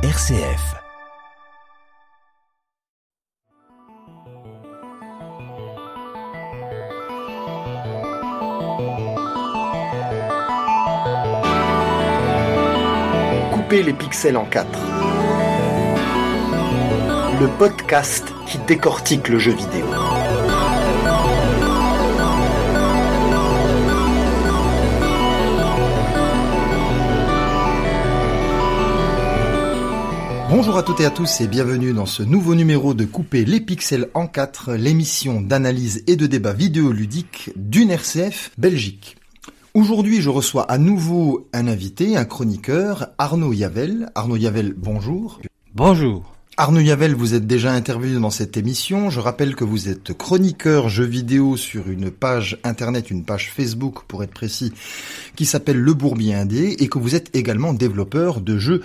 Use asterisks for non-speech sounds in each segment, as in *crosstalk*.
RCF. Couper les pixels en quatre. Le podcast qui décortique le jeu vidéo. Bonjour à toutes et à tous et bienvenue dans ce nouveau numéro de Couper les pixels en 4, l'émission d'analyse et de débat vidéoludique d'une RCF Belgique. Aujourd'hui, je reçois à nouveau un invité, un chroniqueur, Arnaud Yavel. Arnaud Yavel, bonjour. Bonjour. Arnaud Yavel, vous êtes déjà intervenu dans cette émission. Je rappelle que vous êtes chroniqueur jeux vidéo sur une page internet, une page Facebook pour être précis, qui s'appelle Le Bourbier Indé et que vous êtes également développeur de jeux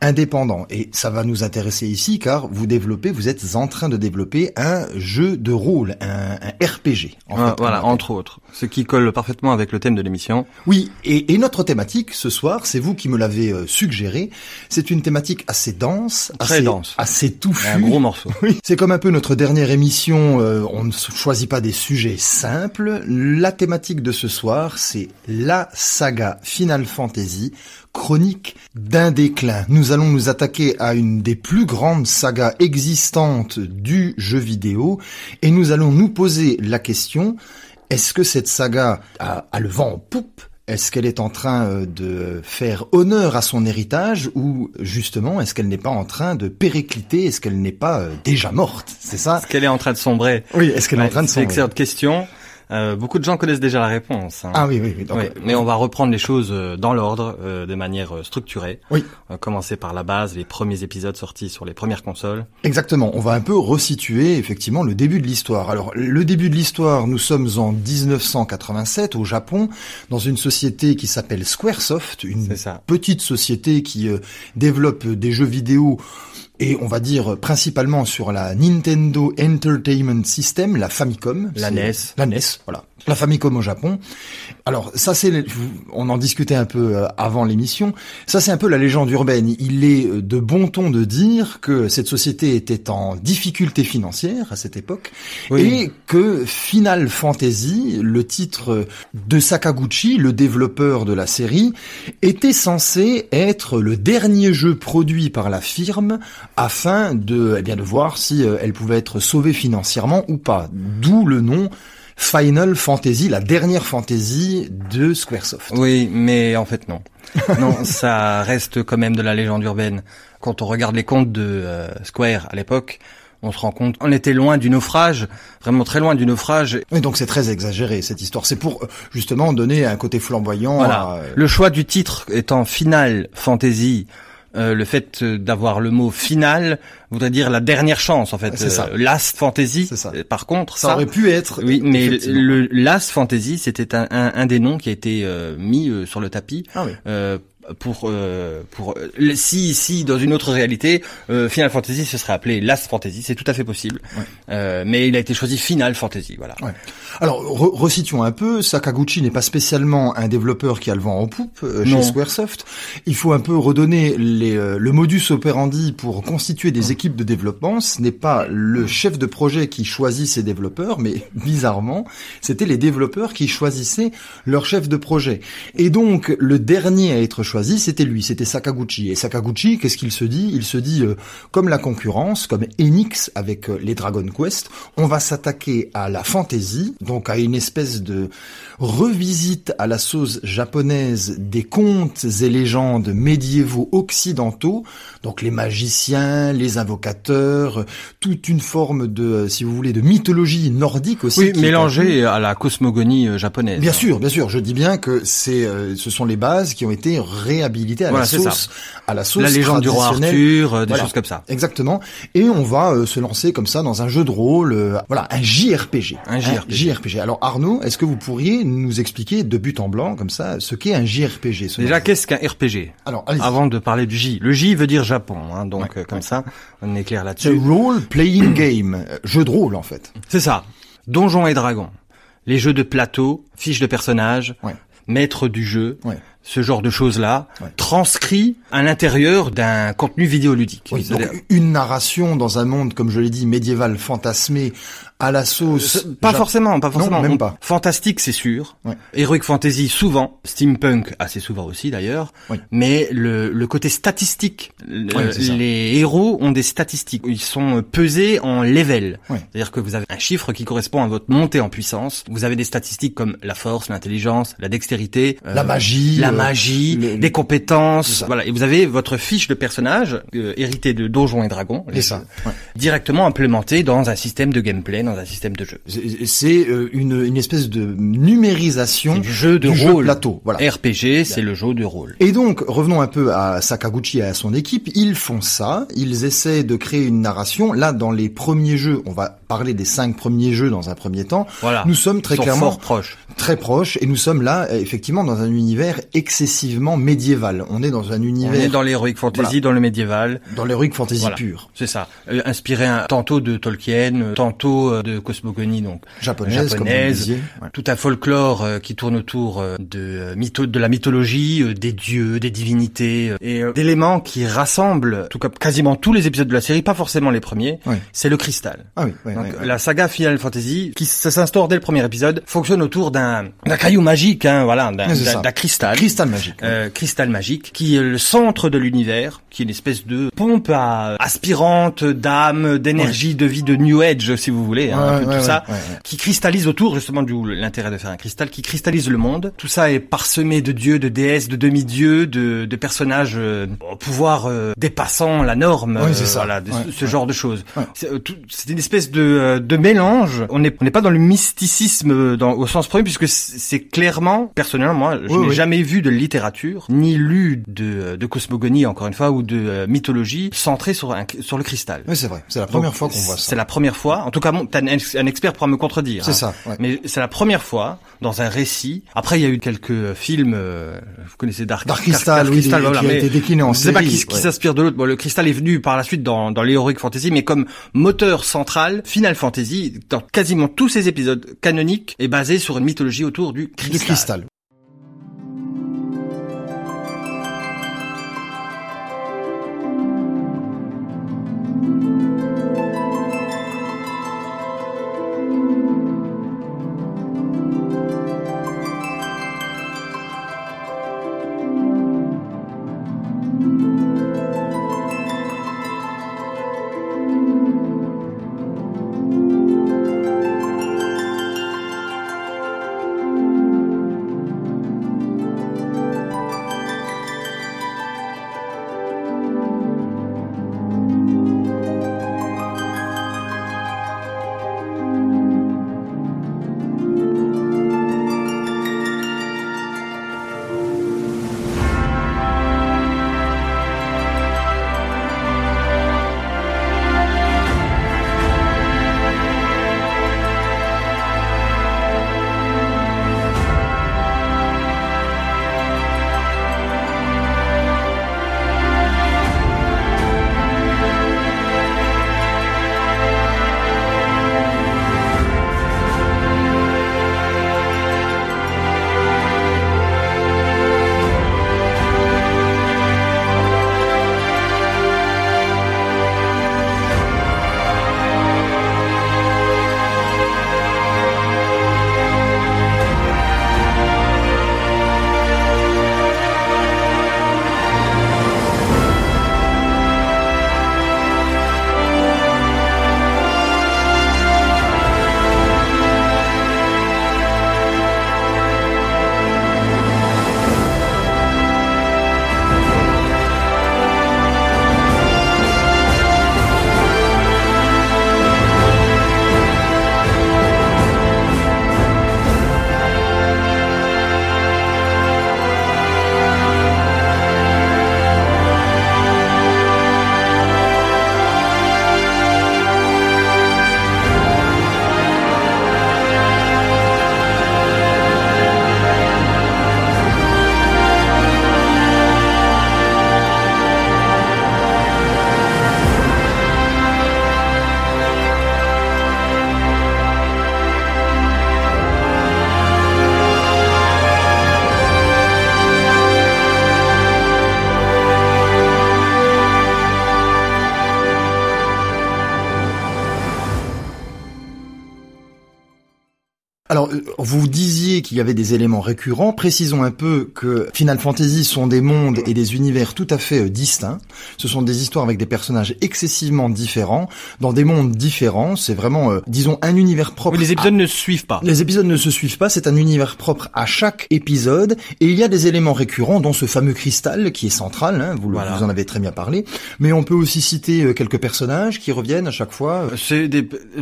indépendant. Et ça va nous intéresser ici car vous développez, vous êtes en train de développer un jeu de rôle, un, un RPG. En ah, fait, voilà, entre autres. Ce qui colle parfaitement avec le thème de l'émission. Oui, et, et, notre thématique ce soir, c'est vous qui me l'avez euh, suggéré. C'est une thématique assez dense, très assez, dense, assez touffue. Un gros morceau. *laughs* Oui, c'est comme un peu notre dernière émission. Euh, on ne choisit pas des sujets simples. La thématique de ce soir, c'est la saga Final Fantasy chronique d'un déclin. Nous allons nous attaquer à une des plus grandes sagas existantes du jeu vidéo et nous allons nous poser la question, est-ce que cette saga a, le vent en poupe? Est-ce qu'elle est en train euh, de faire honneur à son héritage ou justement est-ce qu'elle n'est pas en train de péricliter? Est-ce qu'elle n'est pas euh, déjà morte? C'est ça? Est-ce qu'elle est en train de sombrer? Oui, est-ce qu'elle est en train de sombrer C'est une excellente question. Euh, beaucoup de gens connaissent déjà la réponse. Hein. Ah oui, oui, oui. Donc, oui mais on va reprendre les choses euh, dans l'ordre, euh, de manière euh, structurée. Oui. On va commencer par la base, les premiers épisodes sortis sur les premières consoles. Exactement. On va un peu resituer effectivement le début de l'histoire. Alors le début de l'histoire, nous sommes en 1987 au Japon, dans une société qui s'appelle Squaresoft, une petite société qui développe des jeux vidéo et on va dire principalement sur la Nintendo Entertainment System, la Famicom. La NES. La NES, voilà la Famicom au Japon. Alors ça c'est, on en discutait un peu euh, avant l'émission, ça c'est un peu la légende urbaine. Il est euh, de bon ton de dire que cette société était en difficulté financière à cette époque et que Final Fantasy, le titre de Sakaguchi, le développeur de la série, était censé être le dernier jeu produit par la firme afin de, eh bien, de voir si euh, elle pouvait être sauvée financièrement ou pas. D'où le nom Final Fantasy, la dernière fantasy de Squaresoft. Oui, mais en fait non. *laughs* non, ça reste quand même de la légende urbaine. Quand on regarde les comptes de euh, Square à l'époque, on se rend compte on était loin du naufrage, vraiment très loin du naufrage. Et donc c'est très exagéré cette histoire. C'est pour euh, justement donner un côté flamboyant. Voilà. Le choix du titre étant Final Fantasy euh, le fait d'avoir le mot final voudrait dire la dernière chance en fait. C'est ça. Euh, last fantasy. Ça. Par contre, ça, aurait pu être. Oui, mais le last fantasy, c'était un, un, des noms qui a été euh, mis sur le tapis. Ah oui pour euh, pour euh, si si dans une autre réalité euh, Final Fantasy ce serait appelé Last Fantasy c'est tout à fait possible. Euh, mais il a été choisi Final Fantasy voilà. Ouais. alors re resituons un peu Sakaguchi n'est pas spécialement un développeur qui a le vent en poupe euh, chez Squaresoft. Il faut un peu redonner les, le modus operandi pour constituer des équipes de développement. Ce n'est pas le chef de projet qui choisit ses développeurs mais *laughs* bizarrement c'était les développeurs qui choisissaient leur chef de projet. Et donc le dernier à être choisi c'était lui, c'était Sakaguchi. Et Sakaguchi, qu'est-ce qu'il se dit? Il se dit, euh, comme la concurrence, comme Enix avec euh, les Dragon Quest, on va s'attaquer à la fantasy, donc à une espèce de revisite à la sauce japonaise des contes et légendes médiévaux occidentaux, donc les magiciens, les invocateurs, toute une forme de, euh, si vous voulez, de mythologie nordique aussi. Oui, mélangée à la cosmogonie japonaise. Bien sûr, bien sûr. Je dis bien que c'est, ce sont les bases qui ont été réhabilité à la sauce, à la sauce la légende du roi Arthur, euh, des choses comme ça. Exactement. Et on va euh, se lancer comme ça dans un jeu de rôle, euh, voilà, un JRPG. Un JRPG. JRPG. Alors Arnaud, est-ce que vous pourriez nous expliquer de but en blanc comme ça ce qu'est un JRPG Déjà, qu'est-ce qu'un RPG Alors, avant de parler du J, le J veut dire Japon, hein, donc comme ça, on est clair là-dessus. Role playing game, jeu de rôle en fait. C'est ça. Donjons et Dragons les jeux de plateau, fiches de personnages, maître du jeu, Ouais. ce genre de choses-là, Ouais. transcrit à l'intérieur d'un contenu vidéoludique. Oui, donc une narration dans un monde, comme je l'ai dit, médiéval, fantasmé, à la sauce. Euh, Pas forcément, pas forcément. même pas. Fantastique, c'est sûr. Ouais. Heroic fantasy, souvent. Steampunk, assez souvent aussi d'ailleurs. Oui. Mais le, le côté statistique, le- Ouais, les héros ont des statistiques. Ils sont pesés en level. Ouais. C'est-à-dire que vous avez un chiffre qui correspond à votre montée en puissance. Vous avez des statistiques comme la force, l'intelligence, la dextérité, euh, La magie, la euh, magie, des compétences. Voilà. Et vous avez votre fiche de personnage euh, hérité de Donjons et Dragons. C'est ça. Directement implémenté dans un système de gameplay, dans un système de jeu. C'est- euh, une, une espèce de numérisation du jeu de du jeu rôle. plateau. Voilà. RPG, c'est le jeu de rôle. Et donc, revenons un peu à Sakaguchi et à son équipe. Ils font ça. Ils essaient de créer une narration. Là, dans les premiers jeux, on va parler des cinq premiers jeux dans un premier temps. Voilà. Nous sommes très clairement proches. très proches et nous sommes là, euh, effectivement, dans un univers excessivement médiéval. On est dans un On univers est dans l'heroic fantasy, Voilà. dans le médiéval. dans l'heroic fantasy Voilà. pur. C'est ça. Euh, inspiré un- tantôt de Tolkien, euh, tantôt de cosmogonie, donc Japonaise, comme vous le. Ouais. Tout un folklore euh, qui tourne autour euh, de mytho de la mythologie, euh, des dieux, des divinités et d'éléments qui rassemblent, tout comme quasiment tous les épisodes de la série, pas forcément les premiers. Ouais. C'est le cristal. Ah oui, ouais, Donc, la saga Final Fantasy, qui s'instaure dès le premier épisode, fonctionne autour d'un caillou magique, hein, voilà, d'un cristal. Cristal magique. Euh, cristal magique, qui est le centre de l'univers, qui est une espèce de pompe à, aspirante d'âme, d'énergie, de vie, de New Age, si vous voulez, hein, un peu ouais, tout ça, qui cristallise autour, justement, d'où l'intérêt de faire un cristal, qui cristallise le monde. Tout ça est parsemé de dieux, de déesses, de demi-dieux, de, de personnages euh, au pouvoir euh, dépassant la norme, euh, ça. voilà, de ce- genre de choses. Euh, c'est une espèce de, euh, de mélange. On n'est on n'est pas dans le mysticisme euh, dans, au sens premier, puisque c'est clairement, personnellement, moi, je Oui, n'ai oui. jamais vu de littérature, ni lu de, de cosmogonie, encore une fois, ou de euh, mythologie centrée sur, un, sur le cristal. Oui, c'est vrai. C'est la première Donc, fois qu'on voit ça. C'est la première fois. En tout cas, bon, un, ex- un expert pourra me contredire. C'est hein. ça. ouais. Mais c'est la première fois dans un récit. Après, il y a eu quelques euh, films. euh, vous connaissez Dark, Dark Crystal, oui, Crystal, qui voilà, a mais été décliné en je sais pas série, qui, qui ouais. s'inspire de l'autre. Bon, le Crystal est venu par la suite dans, dans l'Heroic Fantasy, mais comme moteur central, Final Fantasy, dans quasiment tous ses épisodes canoniques, est basé sur une mythologie autour du cristal. Du cristal. Y avait des éléments récurrents. Précisons un peu que Final Fantasy sont des mondes et des univers tout à fait euh, distincts. Ce sont des histoires avec des personnages excessivement différents, dans des mondes différents. C'est vraiment, euh, disons, un univers propre. Oui, les épisodes ne suivent pas. Les épisodes ne se suivent pas. C'est un univers propre à chaque épisode. Et il y a des éléments récurrents, dont ce fameux cristal qui est central. Hein, vous, vous, en avez très bien parlé. Mais on peut aussi citer quelques personnages qui reviennent à chaque fois. C'est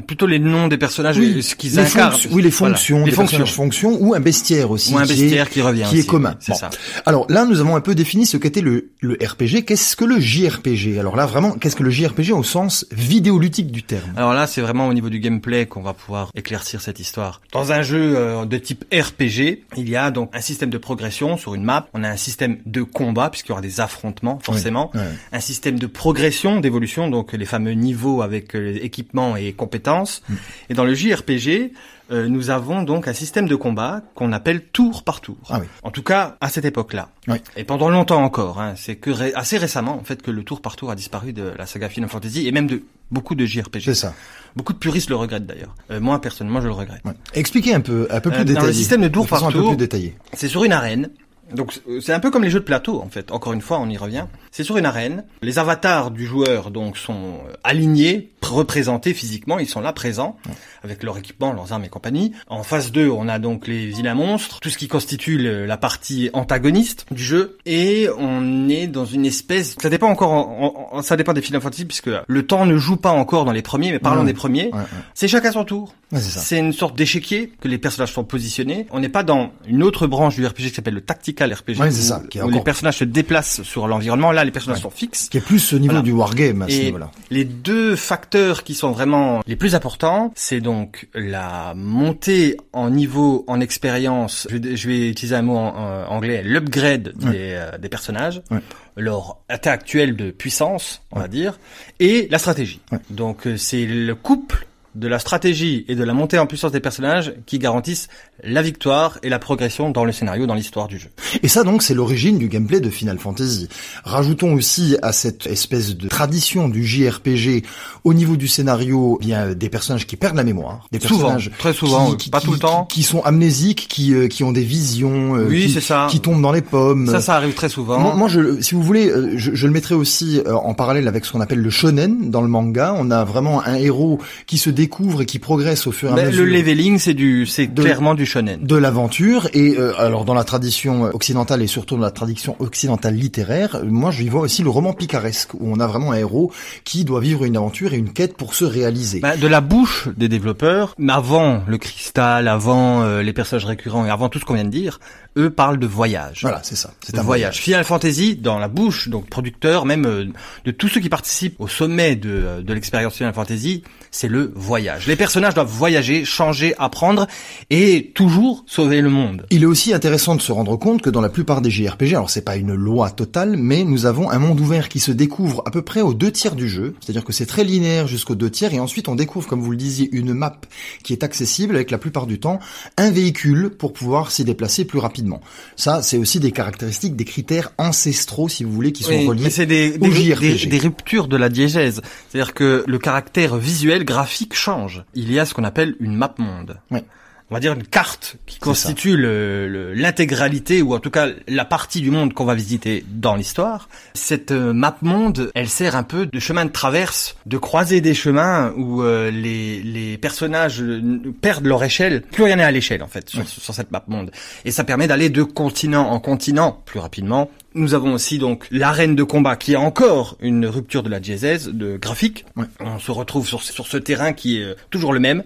plutôt les noms des personnages, oui, ce qu'ils incarnent. Oui, les fonctions, les fonctions. fonctions, ou un bestiaire aussi, ou un bestiaire qui, est, revient, qui est commun. C'est ça. Alors là, nous avons un peu défini ce qu'était le, le RPG. Qu'est-ce que le JRPG Alors là, vraiment, qu'est-ce que le JRPG au sens vidéoludique du terme? Alors là, c'est vraiment au niveau du gameplay qu'on va pouvoir éclaircir cette histoire. Dans un jeu euh, de type RPG, il y a donc un système de progression sur une map. On a un système de combat puisqu'il y aura des affrontements forcément. Oui, oui. Un système de progression, d'évolution, donc les fameux niveaux avec euh, équipements et compétences. Mm. Et dans le JRPG, euh, nous avons donc un système de combat qu'on appelle tour par tour. Ah oui. En tout cas, à cette époque-là. Oui. Et pendant longtemps encore. Hein, c'est que ré assez récemment, en fait, que le tour par tour a disparu de la saga Final Fantasy et même de beaucoup de JRPG. C'est ça. Beaucoup de puristes le regrettent d'ailleurs. Euh, moi, personnellement, je le regrette. Ouais. Expliquez un peu, un peu plus Euh, détaillé. dans le système de tour de par un peu tour. C'est sur une arène. Donc c'est un peu comme les jeux de plateau en fait. Encore une fois, on y revient. C'est sur une arène. Les avatars du joueur donc sont euh, alignés, représentés physiquement. Ils sont là présents avec leur équipement, leurs armes et compagnie. En phase 2, on a donc les vilains monstres, tout ce qui constitue la partie antagoniste du jeu. Et on est dans une espèce. Ça dépend encore. En, en, ça dépend des Final Fantasy puisque le temps ne joue pas encore dans les premiers. Mais parlons des premiers. Ouais, ouais. C'est chacun son tour. Ouais, c'est une sorte d'échiquier que les personnages sont positionnés. On n'est pas dans une autre branche du RPG qui s'appelle le RPG, Ouais, où, ça, qui où les personnages se déplacent sur l'environnement. Là, les personnages Ouais. sont fixes. Qui est plus au niveau Voilà. du wargame à ce niveau-là. les deux facteurs qui sont vraiment les plus importants, c'est donc la montée en niveau, en expérience. Je, vais- je vais utiliser un mot en, en anglais, l'upgrade Ouais. des, euh, des personnages, Ouais. leur état actuel de puissance, on va dire, et la stratégie. Ouais. Donc euh, c'est le couple de la stratégie et de la montée en puissance des personnages qui garantissent la victoire et la progression dans le scénario, dans l'histoire du jeu. Et ça donc c'est l'origine du gameplay de Final Fantasy. Rajoutons aussi à cette espèce de tradition du JRPG au niveau du scénario, eh bien des personnages qui perdent la mémoire, des Souvent, personnages très souvent, pas tout le temps. qui, qui sont amnésiques, qui euh, qui ont des visions, euh, Oui, qui, c'est ça. qui tombent dans les pommes. Ça, ça arrive très souvent. Moi, moi, je, si vous voulez, euh, je, je le mettrais aussi euh, en parallèle avec ce qu'on appelle le shonen dans le manga. On a vraiment un héros qui se découvre et qui progresse au fur et à Ben, mesure le leveling, c'est du, c'est clairement du shonen. de l'aventure. Et euh, alors dans la tradition occidentale et surtout dans la tradition occidentale littéraire, moi je y vois aussi le roman picaresque où on a vraiment un héros qui doit vivre une aventure et une quête pour se réaliser. Ben, de la bouche des développeurs, mais avant le cristal, avant euh, les personnages récurrents et avant tout ce qu'on vient de dire, eux parlent de voyage. voilà, c'est ça. C'est un voyage. Final Fantasy, dans la bouche, donc producteur, même euh, de tous ceux qui participent au sommet de, euh, de l'expérience Final Fantasy, c'est le voyage. Les personnages doivent voyager, changer, apprendre et toujours sauver le monde. Il est aussi intéressant de se rendre compte que dans la plupart des JRPG, alors c'est pas une loi totale, mais nous avons un monde ouvert qui se découvre à peu près aux deux tiers du jeu, c'est-à-dire que c'est très linéaire jusqu'aux deux tiers, et ensuite on découvre, comme vous le disiez, une map qui est accessible avec la plupart du temps un véhicule pour pouvoir s'y déplacer plus rapidement. Ça, c'est aussi des caractéristiques, des critères ancestraux, si vous voulez, qui sont Oui, reliés mais c'est des, au des, JRPG. des- des ruptures de la diégèse. C'est-à-dire que le caractère visuel, graphique change. Il y a ce qu'on appelle une map monde. Oui. On va dire une carte qui constitue le- le- l'intégralité ou en tout cas la partie du monde qu'on va visiter dans l'histoire. Cette euh, map monde, elle sert un peu de chemin de traverse, de croiser des chemins où euh, les, les personnages euh, perdent leur échelle. Plus rien n'est à l'échelle en fait sur, sur cette map monde. Et ça permet d'aller de continent en continent plus rapidement. Nous avons aussi donc l'arène de combat qui est encore une rupture de la diésèse de graphique. Ouais. On se retrouve sur, sur ce terrain qui est euh, toujours le même.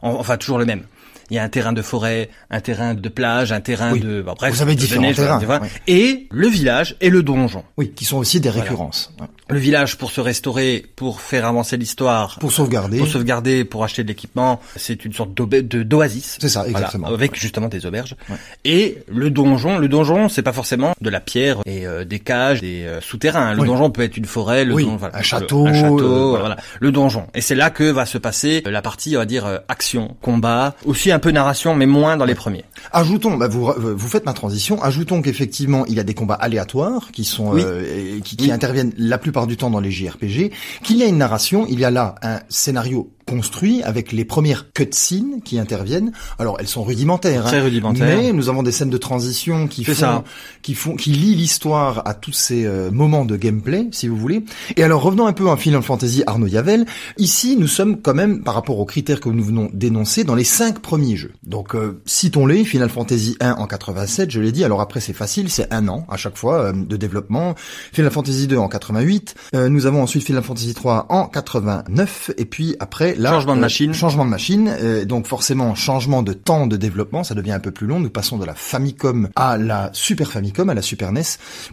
En- enfin toujours le même. Il y a un terrain de forêt, un terrain de plage, un terrain Oui. de bah, bref, Vous avez de différents neige, terrains, ouais. et le village et le donjon. Oui, qui sont aussi des récurrences. Le village pour se restaurer, pour faire avancer l'histoire, Pour sauvegarder. pour sauvegarder, pour acheter de l'équipement, c'est une sorte d'oasis. C'est ça, Voilà, exactement. avec justement des auberges. Ouais. Et le donjon, le donjon, c'est pas forcément de la pierre et euh, des cages, des euh, souterrains. Le Oui. donjon peut être une forêt, le Oui, donjon, voilà. un château, un château, euh, voilà. voilà. Le donjon. Et c'est là que va se passer la partie, on va dire, euh, action, combat, aussi un peu narration, mais moins dans les premiers. Ajoutons, bah vous, vous faites ma transition. Ajoutons qu'effectivement il y a des combats aléatoires qui sont Oui. euh, qui, interviennent la plupart du temps dans les JRPG. Qu'il y a une narration, il y a là un scénario construit avec les premières cutscenes qui interviennent. Alors elles sont rudimentaires, très hein, rudimentaires, mais nous avons des scènes de transition qui font, qui font, qui lient l'histoire à tous ces euh, moments de gameplay, si vous voulez. Et alors revenons un peu à Final Fantasy Arnaud Yavel. Ici, nous sommes quand même, par rapport aux critères que nous venons d'énoncer, dans les cinq premiers jeux. Donc euh, citons-les. Final Fantasy 1 en 87, je l'ai dit. Alors après, c'est facile, c'est un an à chaque fois euh, de développement. Final Fantasy 2 en 88. nous avons ensuite Final Fantasy 3 en 89 et puis après là changement de machine. changement de machine donc forcément changement de temps de développement ça devient un peu plus long. Nous passons de la Famicom à la Super Famicom à la Super NES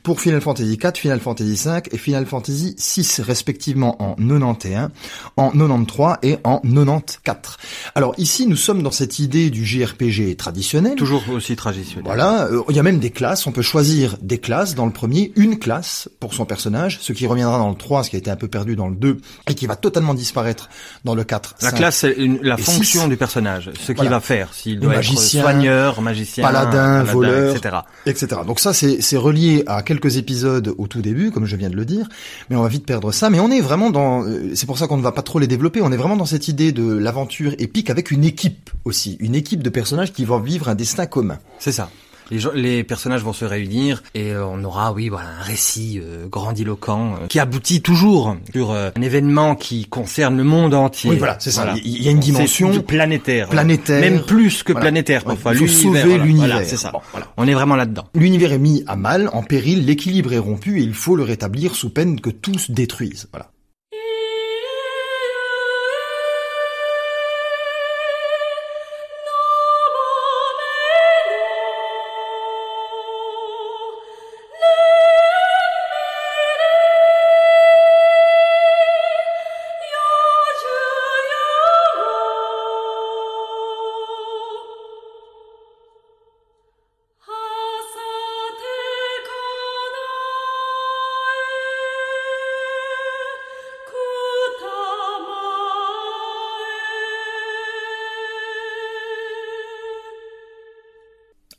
pour Final Fantasy 4 Final Fantasy 5 et Final Fantasy 6 respectivement en 91 en 93 et en 94 alors ici nous sommes dans cette idée du JRPG traditionnel. Toujours aussi traditionnel. Voilà euh, il y a même des classes on peut choisir des classes dans le premier une classe pour son personnage ce qui reviendra dans le 3 ce qui a été un peu perdu dans le 2 et qui va totalement disparaître dans le 4. La classe, c'est la fonction du personnage, ce qu'il va faire, s'il doit magicien, être soigneur, magicien, paladin, voleur, etc. etc. Donc ça, c'est relié à quelques épisodes au tout début, comme je viens de le dire, mais on va vite perdre ça. Mais on est vraiment dans, euh, c'est pour ça qu'on ne va pas trop les développer, on est vraiment dans cette idée de l'aventure épique avec une équipe aussi, une équipe de personnages qui vont vivre un destin commun. C'est ça les, les personnages vont se réunir et euh, on aura, oui, voilà, un récit euh, grandiloquent euh, qui aboutit toujours sur un événement qui concerne le monde entier. Oui, voilà, c'est ça. Il y a une dimension planétaire, planétaire, même plus que planétaire parfois. faut sauver l'univers. c'est ça. On est vraiment là-dedans. L'univers est mis à mal, en péril, l'équilibre est rompu et il faut le rétablir sous peine que tout se détruise. Voilà.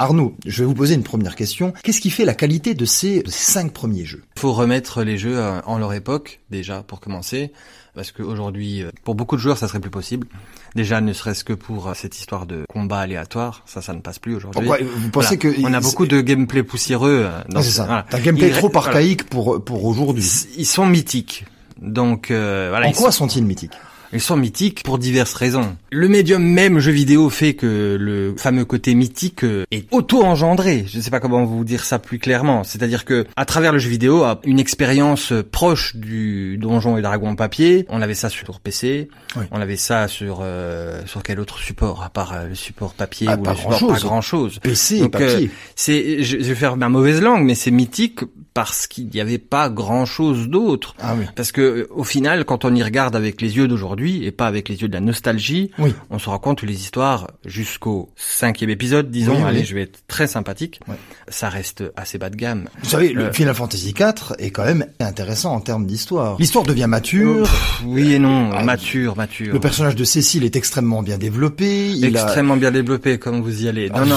Arnaud, je vais vous poser une première question. Qu'est-ce qui fait la qualité de ces, cinq premiers jeux? Il faut remettre les jeux euh, en leur époque, déjà, pour commencer. Parce qu'aujourd'hui, euh, pour beaucoup de joueurs, ça serait plus possible. Déjà, ne serait-ce que pour euh, cette histoire de combat aléatoire, ça, ça ne passe plus aujourd'hui. Pourquoi Vous pensez que on a beaucoup de gameplay poussiéreux dans c'est ça. Un gameplay trop archaïque pour pour aujourd'hui. Ils sont mythiques. Donc voilà. En quoi sont-ils mythiques? Ils sont mythiques pour diverses raisons. Le médium même jeu vidéo fait que le fameux côté mythique euh, est auto-engendré. Je ne sais pas comment vous dire ça plus clairement. C'est-à-dire que à travers le jeu vidéo, une expérience proche du donjon et dragon papier, on avait ça sur PC, on avait ça sur euh, sur quel autre support à part euh, le support papier ah, ou pas le support chose. pas grand chose. PC papier. c'est je, vais faire ma mauvaise langue, mais c'est mythique parce qu'il n'y avait pas grand chose d'autre. Ah oui. Parce que au final, quand on y regarde avec les yeux d'aujourd'hui et pas avec les yeux de la nostalgie, oui. on se rend compte que les histoires jusqu'au cinquième épisode, disons, allez, je vais être très sympathique, ça reste assez bas de gamme. Vous savez, le euh, Final Fantasy IV est quand même intéressant en termes d'histoire. L'histoire devient mature. oui et non, ah, mature, mature. Le personnage de Cécile est extrêmement bien développé. Il extrêmement bien développé, comme vous y allez. Non, non.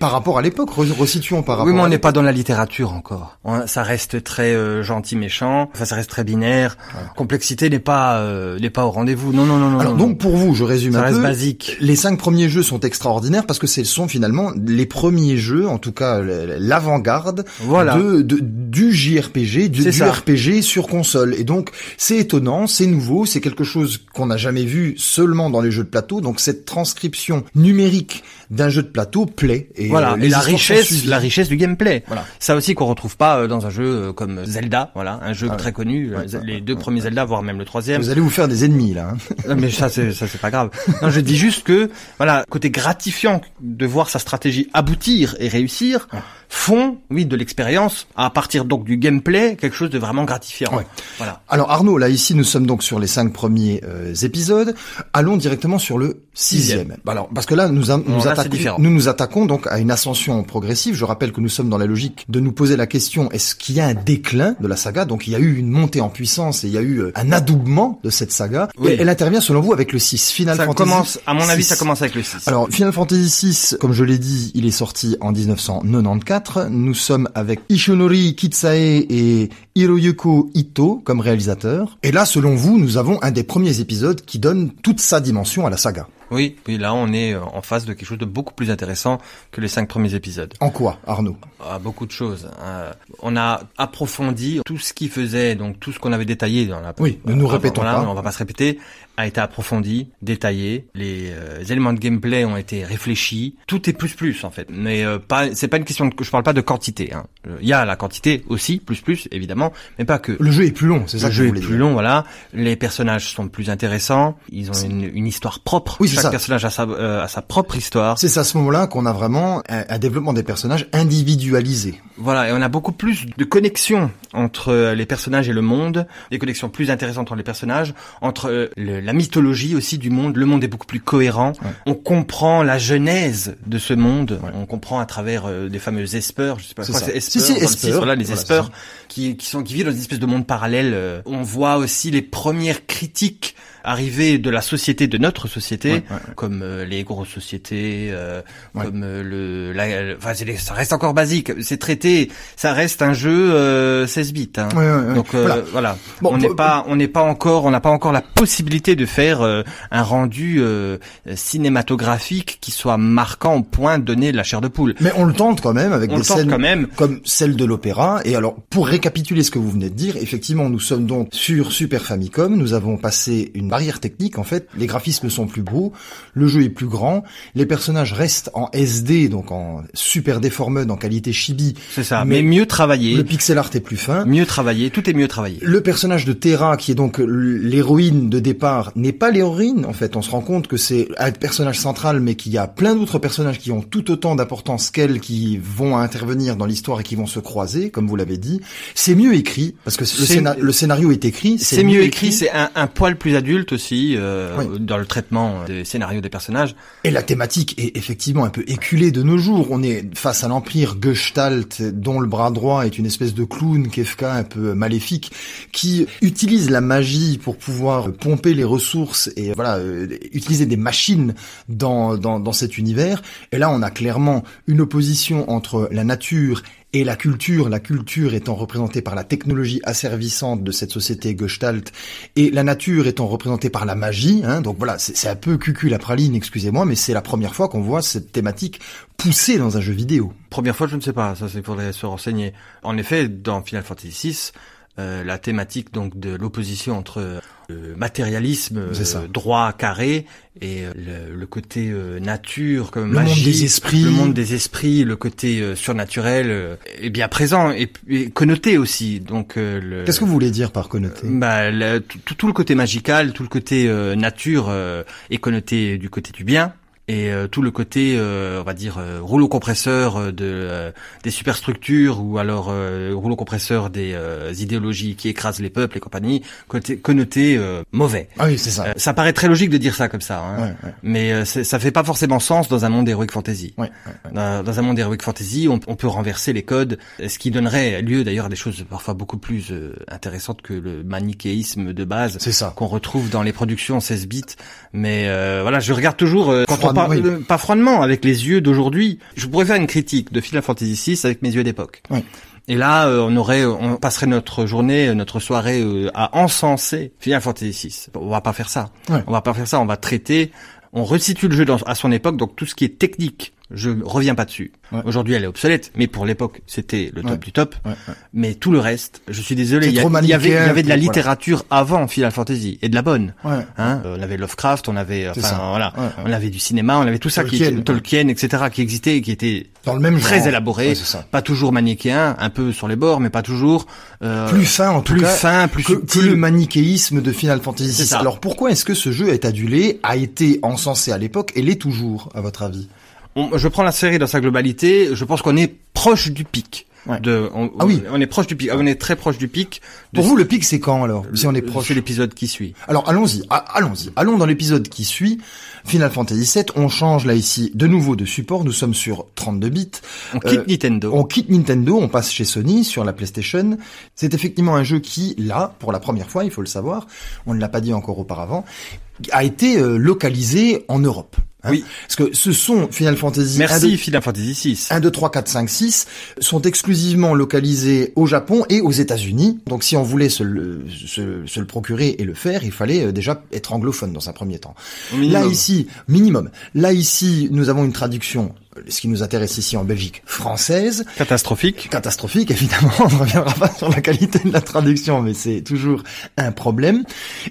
par rapport à l'époque, resituons par rapport. Oui, mais on n'est pas dans la littérature encore. Ça reste très euh, gentil, méchant. Enfin, ça reste très binaire. Complexité n'est pas euh, n'est pas au rendez-vous. Non, non, non, non. Alors donc pour vous, je résume ça un reste peu. basique. Les cinq premiers jeux sont extraordinaires parce que ce sont finalement les premiers jeux, en tout cas l'avant-garde voilà. de, de, du JRPG, du, du RPG sur console. Et donc c'est étonnant, c'est nouveau, c'est quelque chose qu'on n'a jamais vu seulement dans les jeux de plateau. Donc cette transcription numérique d'un jeu de plateau plaît. Et, voilà. euh, et la richesse, la richesse du gameplay. Voilà. Ça aussi qu'on retrouve pas euh, dans un jeu euh, comme Zelda. Voilà, un jeu Ah ouais. très connu. Ouais, les ouais, deux premiers. Zelda, voire même le troisième. Vous allez vous faire des ennemis là. hein. *laughs* Non, mais ça c'est ça c'est pas grave. Non, je dis juste que voilà, côté gratifiant de voir sa stratégie aboutir et réussir font oui de l'expérience à partir donc du gameplay quelque chose de vraiment gratifiant. Voilà. Alors Arnaud, là ici nous sommes donc sur les cinq premiers euh, épisodes. Allons directement sur le sixième. Bah, Alors parce que là nous a- nous, là, attaquons, nous nous attaquons donc à une ascension progressive. Je rappelle que nous sommes dans la logique de nous poser la la question est-ce qu'il y a un déclin de la saga? Donc il y a eu une montée en puissance et il y a eu euh, un adoubement de cette saga. Oui. Et elle intervient selon vous avec le 6 Final Ça Fantasy. commence, à mon avis, 6. ça commence avec le 6. Alors Final Fantasy VI, comme je l'ai dit, il est sorti en 1994. Nous sommes avec Ishonori Kitsae et Hiroyuko Ito comme réalisateurs. Et là, selon vous, nous avons un des premiers épisodes qui donne toute sa dimension à la saga. Oui, oui, là on est euh, en face de quelque chose de beaucoup plus intéressant que les cinq premiers épisodes. En quoi, Arnaud À beaucoup de choses. hein. On a approfondi tout ce qui faisait, donc tout ce qu'on avait détaillé dans la. Oui, ne nous Avant, répétons voilà, pas. On va pas se répéter. A été approfondi, détaillé. Les euh, éléments de gameplay ont été réfléchis. Tout est plus plus en fait. Mais euh, pas, c'est pas une question de. Je parle pas de quantité. hein. Il y a la quantité aussi, plus plus évidemment, mais pas que. Le jeu est plus long, c'est ça Le que jeu je est plus dire. long, voilà. Les personnages sont plus intéressants. Ils ont une, une histoire propre. Oui, c'est Chaque ça. personnage a sa, euh, a sa propre histoire. C'est à ce moment-là qu'on a vraiment un, un développement des personnages individualisé. Voilà, et on a beaucoup plus de connexions entre euh, les personnages et le monde, des connexions plus intéressantes entre les personnages, entre euh, le- la mythologie aussi du monde. Le monde est beaucoup plus cohérent. Ouais. On comprend la genèse de ce monde. Ouais. On comprend à travers euh, des fameux espers, je sais pas C'est Si, si, six, voilà, les Voilà, qui, qui sont qui vivent dans une espèce de monde parallèle. euh. On voit aussi les premières critiques arriver de la société, de notre société, Ouais, ouais, ouais. comme euh, les grosses sociétés, euh, comme euh, le, la, le- enfin, ça reste encore basique. C'est traité, ça reste un jeu euh, 16 bits. Hein. Ouais, ouais, ouais. Donc euh, Voilà. voilà, Bon, on n'est pas, on n'est pas encore, on n'a pas encore la possibilité de faire euh, un rendu euh, cinématographique qui soit marquant au point de donner de la chair de poule. Mais on le tente quand même avec On des scènes quand même. comme celle de l'opéra. Et alors, pour récapituler ce que vous venez de dire, effectivement, nous sommes donc sur Super Famicom. Nous avons passé une barrière technique. En fait, les graphismes sont plus beaux, le jeu est plus grand, les personnages restent en SD, donc en super déformé, en qualité chibi. C'est ça, Mais mais, mieux travaillé, Le pixel art est plus fin. mieux travaillé, tout est mieux travaillé. Le personnage de Terra, qui est donc l'héroïne de départ, n'est pas l'héroïne. En fait, on se rend compte que c'est un personnage central, mais qu'il y a plein d'autres personnages qui ont tout autant d'importance qu'elle, qui vont intervenir dans l'histoire et qui vont se croiser, comme vous l'avez dit. C'est mieux écrit, parce que le scénario est écrit. C'est mieux écrit, c'est un, un poil plus adulte aussi euh, Oui. dans le traitement des scénarios des personnages. Et la thématique est effectivement un peu éculée de nos jours. On est face à l'empire Gestalt, dont le bras droit est une espèce de clown Kefka un peu maléfique, qui utilise la magie pour pouvoir pomper les ressources et voilà euh, utiliser des machines dans, dans dans cet univers. Et là, on a clairement une opposition entre la nature et la culture, la culture étant représentée par la technologie asservissante de cette société Gestalt, et la nature étant représentée par la magie. Hein, donc voilà, c'est c'est un peu cucul la praline, excusez-moi, mais c'est la première fois qu'on voit cette thématique poussée dans un jeu vidéo. Première fois, je ne sais pas, ça il faudrait se renseigner. En effet, dans Final Fantasy VI, euh, la thématique donc de l'opposition entre euh, le matérialisme, euh, droit carré, et euh, le, le côté euh, nature comme Le monde des esprits. le monde des esprits, le côté surnaturel est bien présent et, et connoté aussi. Donc Qu'est-ce que vous voulez dire par connoté? Bah, le- tout, tout le côté magical, tout le côté nature est connoté du côté du bien. Et euh, tout le côté, euh, on va dire, euh, rouleau compresseur euh, de euh, des superstructures ou alors euh, rouleau compresseur des euh, idéologies qui écrasent les peuples et compagnie, côté connoté euh, mauvais. Ah oui, c'est ça. Ça paraît très logique de dire ça comme ça, hein, Ouais, ouais, mais euh, ça fait pas forcément sens dans un monde heroic fantasy. ouais. Dans, dans un monde heroic fantasy, on, on peut renverser les codes, ce qui donnerait lieu d'ailleurs à des choses parfois beaucoup plus euh, intéressantes que le manichéisme de base C'est ça. qu'on retrouve dans les productions 16 bits. Mais euh, voilà, je regarde toujours euh, quand on oui. euh, pas froidement avec les yeux d'aujourd'hui. Je pourrais faire une critique de Final Fantasy VI avec mes yeux d'époque. Oui. Et là, euh, on aurait, on passerait notre journée, euh, notre soirée euh, à encenser Final Fantasy VI. On va pas faire ça. Ouais. On va pas faire ça. On va traiter, on resitue le jeu dans- à son époque, donc tout ce qui est technique, je reviens pas dessus. Ouais. Aujourd'hui, elle est obsolète, mais pour l'époque, c'était le top Ouais. du top. Ouais. Mais tout le reste, je suis désolé, il y, avait, il y manichéen avait de la voilà. littérature avant Final Fantasy et de la bonne. Hein Euh, on avait Lovecraft, on avait, enfin voilà, on avait du cinéma, on avait tout ça qui Tolkien. était Tolkien, etc., qui existait et qui était Dans le même genre. très élaboré, pas toujours manichéen, un peu sur les bords, mais pas toujours. euh, Plus fin en tout plus cas. fin, plus que, que le manichéisme de Final Fantasy. Alors pourquoi est-ce que ce jeu est adulé, a été encensé à l'époque et l'est toujours, à votre avis? On- je prends la série dans sa globalité, je pense qu'on est proche du pic. De, on, ah oui, on est proche du pic. On est très proche du pic. Pour vous, le pic, c'est quand alors Si on est proche, c'est l'épisode qui suit. Alors allons-y, allons-y, allons dans l'épisode qui suit. Final Fantasy VII, on change là ici de nouveau de support, nous sommes sur 32 bits. On quitte euh, Nintendo. On quitte Nintendo, on passe chez Sony sur la PlayStation. C'est effectivement un jeu qui, là, pour la première fois, il faut le savoir, on ne l'a pas dit encore auparavant, a été euh, localisé en Europe. Hein oui. Parce que ce sont Final Fantasy Merci Final Fantasy 6. 1 2 3 4 5 6 sont exclusivement localisés au Japon et aux États-Unis. Donc si on voulait se le, se, se le, procurer et le faire, il fallait euh, déjà être anglophone dans un premier temps. Là ici, minimum. Là ici, nous avons une traduction ce qui nous intéresse ici en Belgique, française. Catastrophique. Catastrophique, évidemment. *laughs* On ne reviendra pas sur la qualité de la traduction, mais c'est toujours un problème.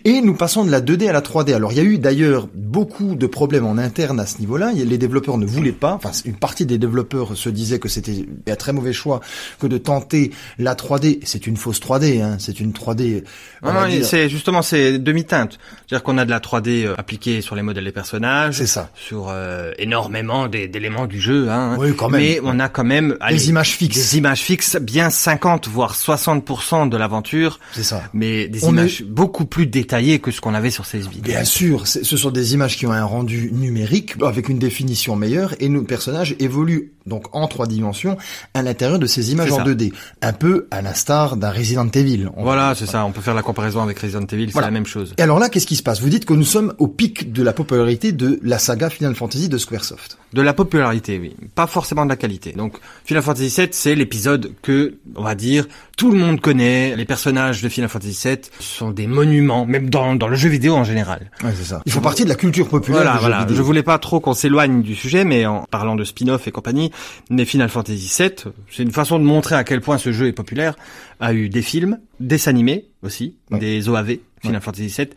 Et nous passons de la 2D à la 3D. Alors, il y a eu d'ailleurs beaucoup de problèmes en interne à ce niveau-là. Les développeurs ne voulaient pas, enfin, une partie des développeurs se disaient que c'était un très mauvais choix que de tenter la 3D. C'est une fausse 3D, hein. C'est une 3D. Non, non, c'est justement, c'est demi-teinte. C'est-à-dire qu'on a de la 3D euh, appliquée sur les modèles des personnages. C'est ça. Sur euh, énormément d'éléments du jeu. Hein, oui, quand même. Mais on a quand même des images fixes. Des images fixes, bien 50 voire 60% de l'aventure. C'est ça. Mais des images beaucoup plus détaillées que ce qu'on avait sur ces vidéos. Bien sûr, ce sont des images qui ont un rendu numérique avec une définition meilleure et nos personnages évoluent donc en trois dimensions à l'intérieur de ces images en 2D, un peu à l'instar d'un Resident Evil. Voilà, c'est ça. On peut faire la comparaison avec Resident Evil, c'est la même chose. Et alors là, qu'est-ce qui se passe? Vous dites que nous sommes au pic de la popularité de la saga Final Fantasy de Squaresoft. De la popularité, oui. Pas forcément de la qualité. Donc, Final Fantasy VII, c'est l'épisode que, on va dire, tout le monde connaît. Les personnages de Final Fantasy VII sont des monuments, même dans, dans le jeu vidéo en général. Ouais, c'est ça. Ils font partie de la culture populaire. Voilà, voilà. Je voulais pas trop qu'on s'éloigne du sujet, mais en parlant de spin-off et compagnie, mais Final Fantasy VII, c'est une façon de montrer à quel point ce jeu est populaire, a eu des films, des animés aussi, des OAV, Final Fantasy VII.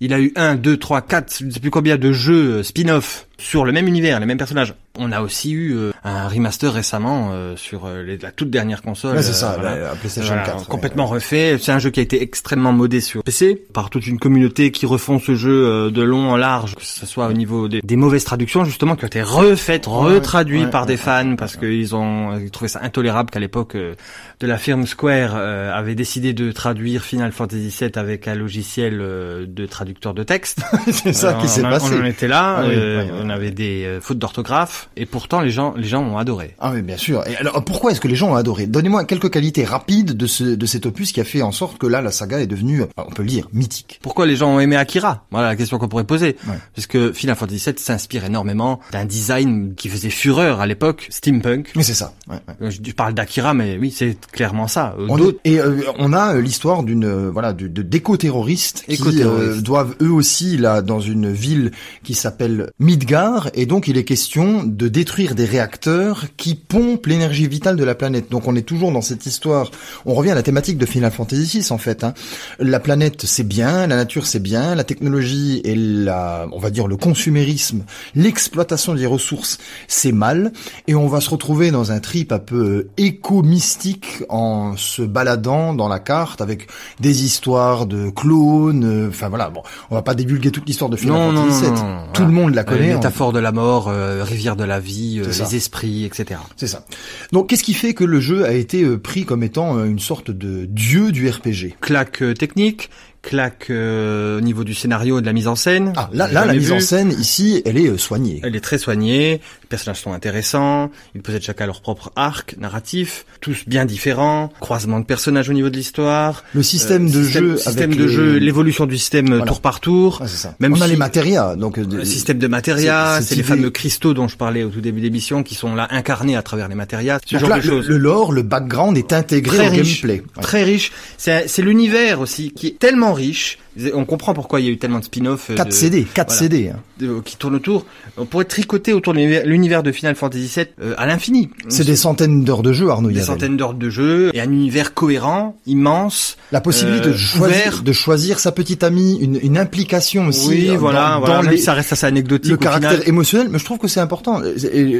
Il a eu un, deux, trois, quatre, je ne sais plus combien de jeux euh, spin-off sur le même univers, les mêmes personnages. On a aussi eu euh, un remaster récemment euh, sur la toute dernière console. c'est ça, la, PlayStation 4. Complètement refait. C'est un jeu qui a été extrêmement modé sur PC par toute une communauté qui refont ce jeu de long en large, que ce soit au niveau des, mauvaises traductions justement qui ont été refaites, retraduites par des fans parce qu'ils ont trouvé ça intolérable qu'à l'époque de la firme Square avait décidé de traduire Final Fantasy VII avec un logiciel de traducteur de texte. *laughs* c'est ça qui s'est passé. On en était là, ah euh, on avait des euh, fautes d'orthographe, et pourtant les gens, les gens ont adoré. Ah oui, bien sûr. Et alors pourquoi est-ce que les gens ont adoré? Donnez-moi quelques qualités rapides de ce de cet opus qui a fait en sorte que là la saga est devenue, on peut le dire, mythique. Pourquoi les gens ont aimé Akira? Voilà la question qu'on pourrait poser. Parce que Final Fantasy VII s'inspire énormément d'un design qui faisait fureur à l'époque, steampunk. Mais c'est ça. Euh, je parle d'Akira, mais oui, c'est clairement ça. et on a l'histoire d'une voilà de, d'éco-terroristes qui doivent eux aussi là dans une ville qui s'appelle Et donc il est question de détruire des réacteurs qui pompent l'énergie vitale de la planète. Donc on est toujours dans cette histoire. On revient à la thématique de Final Fantasy VI en fait. Hein. La planète c'est bien, la nature c'est bien, la technologie et la, on va dire le consumérisme, l'exploitation des ressources c'est mal et on va se retrouver dans un trip un peu éco-mystique en se baladant dans la carte avec des histoires de clones. Euh, enfin voilà, bon, on va pas divulguer toute l'histoire de Final Fantasy VII. Tout le monde la connaît. Euh, métaphore de la mort, euh, rivière de la vie, euh, les esprits, etc. C'est ça. Donc, qu'est-ce qui fait que le jeu a été pris comme étant une sorte de dieu du RPG Claque technique, claque euh, au niveau du scénario et de la mise en scène. Ah, là, là la mise en scène ici, elle est euh, soignée. Elle est très soignée. Les personnages sont intéressants. Ils possèdent chacun leur propre arc narratif, tous bien différents. Croisement de personnages au niveau de l'histoire. Le système de jeu, système de jeu, l'évolution du système tour par tour. Ah, ça. Même On a les matérias, donc le système de matérias, c'est les fameux cristaux dont je parlais au tout début d'émission qui sont là incarnés à travers les matérias. Ce genre de choses. Le, lore, le background est intégré très au gameplay. Très riche. C'est l'univers aussi qui est tellement riche. On comprend pourquoi il y a eu tellement de spin-off. 4 de, CD, 4 CD. Hein. qui tournent autour. On pourrait tricoter autour de l'univers de Final Fantasy VII euh, à l'infini. C'est des centaines d'heures de jeu, Arnaud. Des centaines d'heures de jeu et un univers cohérent, immense. La possibilité de, euh, choisir, de choisir sa petite amie, une, une implication aussi. Oui, euh, voilà. Dans, voilà. ça reste assez anecdotique. Le caractère émotionnel, mais je trouve que c'est important.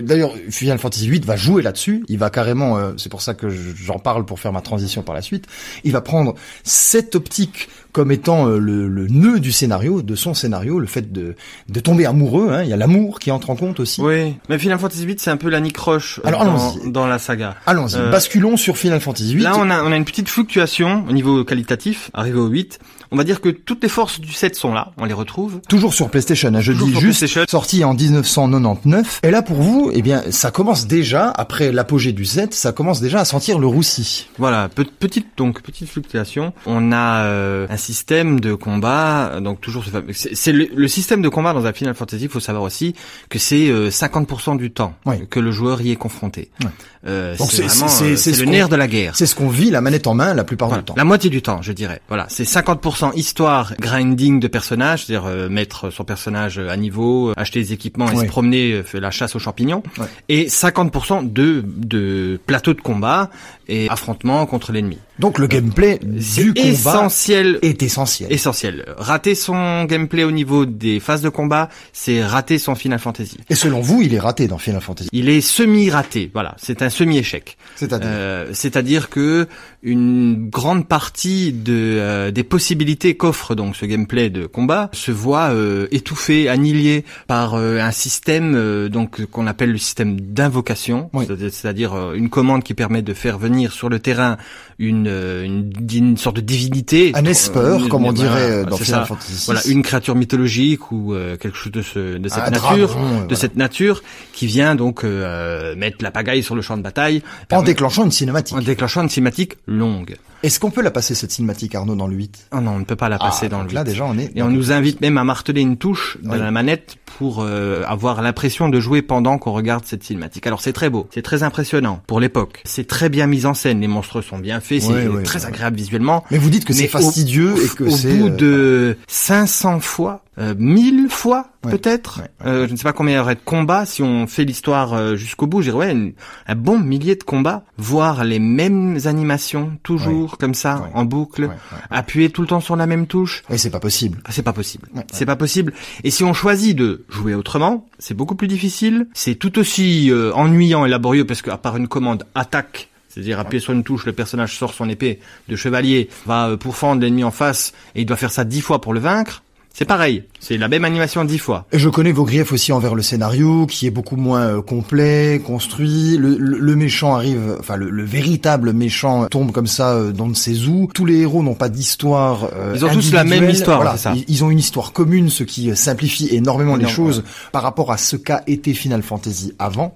D'ailleurs, Final Fantasy VIII va jouer là-dessus. Il va carrément, c'est pour ça que j'en parle pour faire ma transition par la suite. Il va prendre cette optique comme étant le, le, nœud du scénario, de son scénario, le fait de, de tomber amoureux. Hein. Il y a l'amour qui entre en compte aussi. Oui, mais Final Fantasy VIII, c'est un peu la Nick Roche Alors, dans, dans la saga. Allons-y, Euh, basculons sur Final Fantasy VIII. Là, on a, on a une petite fluctuation au niveau qualitatif, arrivé au 8. On va dire que toutes les forces du 7 sont là, on les retrouve. Toujours sur PlayStation, hein, je Toujours dis juste sorti en 1999. Et là pour vous, eh bien, ça commence déjà après l'apogée du 7, ça commence déjà à sentir le roussi. Voilà, pe- petite donc petite fluctuation. On a euh, un système de combat, donc toujours ce c'est le, le système de combat dans un Final Fantasy. Il faut savoir aussi que c'est euh, 50% du temps Oui. que le joueur y est confronté. Ouais. Euh, c'est euh, ce le qu'on- nerf de la guerre. C'est ce qu'on vit la manette en main la plupart Voilà, du temps. La moitié du temps, je dirais. Voilà, c'est 50% histoire, grinding de personnages, c'est-à-dire euh, mettre son personnage à niveau, euh, acheter des équipements et Ouais. se promener, euh, faire la chasse aux champignons, Ouais. et 50% de de plateau de combat et affrontement contre l'ennemi. Donc le gameplay C'est du combat essentiel. est essentiel. Essentiel. Rater son gameplay au niveau des phases de combat, c'est rater son Final Fantasy. Et selon vous, il est raté dans Final Fantasy? Il est semi-raté, voilà. C'est un semi-échec. C'est-à-dire? Euh, C'est-à-dire que une grande partie de, euh, des possibilités qu'offre donc ce gameplay de combat se voit euh, étouffée, annihilée par euh, un système euh, donc qu'on appelle le système d'invocation, Oui. C'est-à-dire euh, une commande qui permet de faire venir sur le terrain une euh, une, une sorte de divinité, un esper, Euh, comme on dirait euh, dans Final. Fantasy. Voilà, une créature mythologique ou quelque chose de ce de cette nature de cette nature qui vient donc mettre la pagaille sur le champ de bataille en déclenchant une cinématique. en déclenchant une cinématique longue. Est-ce qu'on peut la passer cette cinématique Arnaud dans le 8 Oh non, on ne peut pas la passer Ah, dans donc le là 8. déjà on est Et on nous invite même à marteler une touche de Oui. la manette pour euh, avoir l'impression de jouer pendant qu'on regarde cette cinématique. Alors c'est très beau, c'est très impressionnant pour l'époque. C'est très bien mis en scène, les monstres sont bien faits, c'est très agréable visuellement. Mais vous dites que c'est au- fastidieux et que Au c'est bout euh, de 500 fois, euh, 1000 fois Ouais. peut-être, Ouais, euh, je ne sais pas combien il y aurait de combats, si on fait l'histoire euh, jusqu'au bout, je dirais ouais, une- un bon millier de combats, voir les mêmes animations, toujours comme ça, en boucle, appuyer tout le temps sur la même touche. Et c'est pas possible. Ah, c'est pas possible. C'est pas possible. Et si on choisit de jouer autrement, c'est beaucoup plus difficile. C'est tout aussi euh, ennuyant et laborieux parce qu'à part une commande attaque, c'est-à-dire appuyer sur une touche, le personnage sort son épée de chevalier, va euh, pourfendre l'ennemi en face et il doit faire ça dix fois pour le vaincre. C'est pareil. C'est la même animation dix fois. Et je connais vos griefs aussi envers le scénario, qui est beaucoup moins euh, complet, construit. Le, le- le méchant arrive, enfin le, le véritable méchant tombe comme ça euh, dans ne sait où. Tous les héros n'ont pas d'histoire. euh, Ils ont tous la même histoire, Voilà, ça. Ils, ils ont une histoire commune, ce qui simplifie énormément les choses par rapport à ce qu'a été Final Fantasy avant.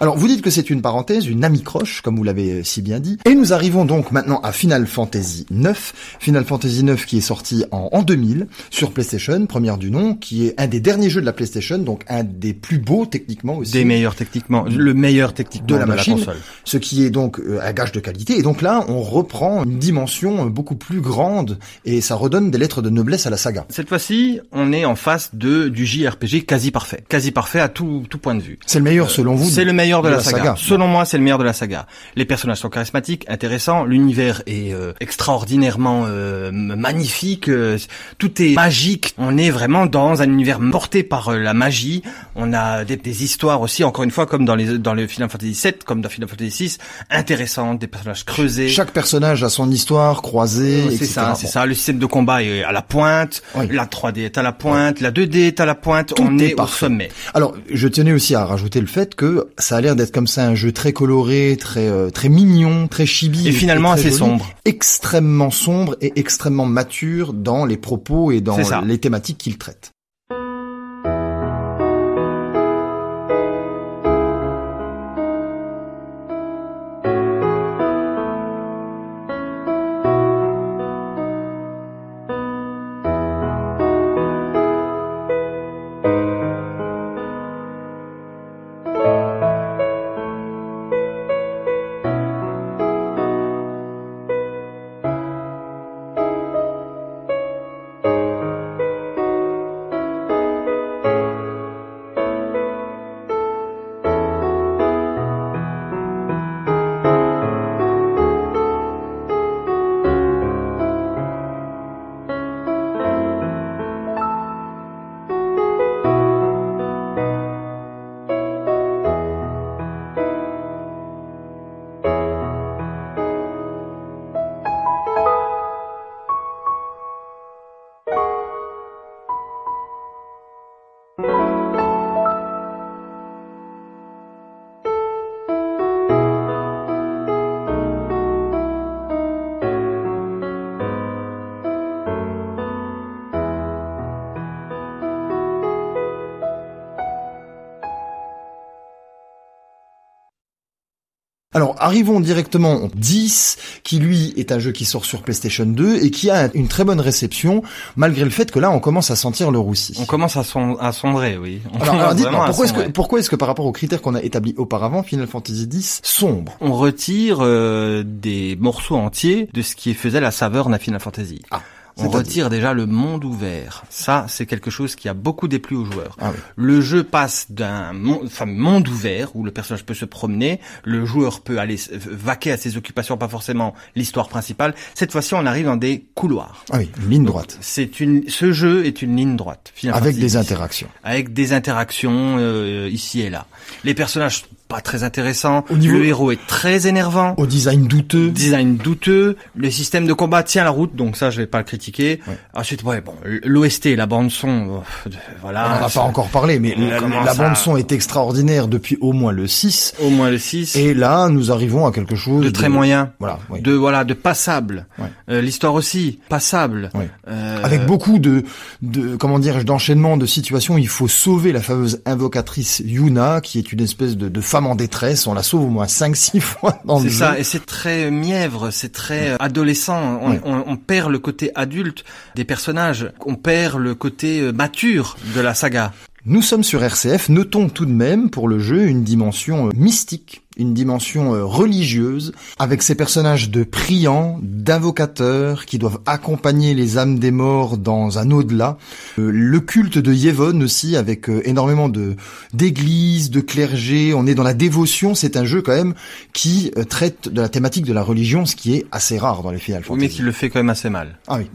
Alors vous dites que c'est une parenthèse, une amicroche, comme vous l'avez si bien dit. Et nous arrivons donc maintenant à Final Fantasy 9. Final Fantasy 9 qui est sorti en, en 2000 sur PlayStation, première du nom, qui est un des derniers jeux de la PlayStation, donc un des plus beaux techniquement aussi. Des meilleurs techniquement, le meilleur techniquement de la machine, console. ce qui est donc euh, un gage de qualité. Et donc là, on reprend une dimension euh, beaucoup plus grande et ça redonne des lettres de noblesse à la saga. Cette fois-ci, on est en face de du JRPG quasi parfait, quasi parfait à tout tout point de vue. C'est le meilleur selon vous C'est le meilleur de, de la, la saga. saga. Selon moi, c'est le meilleur de la saga. Les personnages sont charismatiques, intéressants, l'univers est euh, extraordinairement euh, magnifique, euh, tout est magique. On est vraiment dans un univers porté par euh, la magie. On a des, des histoires aussi, encore une fois, comme dans les dans le Final Fantasy VII, comme dans Final Fantasy VI, intéressantes, des personnages creusés. Chaque personnage a son histoire croisée, C'est etc. ça, c'est Bon. ça. Le système de combat est à la pointe, Oui. la 3D est à la pointe, la 2D est à la pointe. Tout on est est, au sommet. Alors, je tenais aussi à rajouter le fait que ça a l'air d'être comme ça un jeu très coloré, très euh, très mignon, très chibi Et finalement assez joli, sombre. extrêmement sombre et extrêmement mature dans les propos et dans C'est les thématiques qu'il traite retraite. Alors arrivons directement au 10, qui lui est un jeu qui sort sur PlayStation 2 et qui a une très bonne réception, malgré le fait que là on commence à sentir le roussi. On commence à, à sombrer, oui. On alors, alors dites-moi, pourquoi est-ce que, pourquoi est-ce que par rapport aux critères qu'on a établis auparavant, Final Fantasy X sombre? On retire euh, des morceaux entiers de ce qui faisait la saveur d'un Final Fantasy. Ah on retire déjà le monde ouvert. Ça, c'est quelque chose qui a beaucoup déplu aux joueurs. Ah oui. Le jeu passe d'un monde, enfin, monde ouvert où le personnage peut se promener, le joueur peut aller vaquer à ses occupations, pas forcément l'histoire principale. Cette fois-ci, on arrive dans des couloirs. Ah oui, une ligne droite. C'est une, ce jeu est une ligne droite. Avec des interactions. Avec des interactions euh, ici et là. Les personnages pas très intéressant. Au niveau... Le héros est très énervant. Au design douteux. Design douteux. Le système de combat tient la route, donc ça je vais pas le critiquer. Ouais. Ensuite, ouais, bon, l'OST, la bande son, voilà. On n'en a pas encore parlé, mais la, la bande son est extraordinaire depuis au moins le 6. Au moins le 6. Et là, nous arrivons à quelque chose de, de... très moyen. Voilà. Oui. De voilà, de passable. Ouais. Euh, L'histoire aussi passable. Ouais. Euh... Avec beaucoup de, de comment dire, d'enchaînement de situations. Il faut sauver la fameuse invocatrice Yuna, qui est une espèce de, de femme en détresse. On la sauve au moins 5-6 fois dans le jeu. C'est ça, et c'est très mièvre, c'est très adolescent. On, Ouais. on, on, perd le côté adulte des personnages, on perd le côté euh, mature de la saga. Nous sommes sur RCF, notons tout de même pour le jeu une dimension euh, mystique, une dimension euh, religieuse, avec ces personnages de priants, d'invocateurs, qui doivent accompagner les âmes des morts dans un au-delà. Euh, le culte de Yevon aussi, avec énormément de d'églises, de clergés, on est dans la dévotion, c'est un jeu quand même qui traite de la thématique de la religion, ce qui est assez rare dans les Final Fantasy. Oui, mais qui le fait quand même assez mal. Ah oui.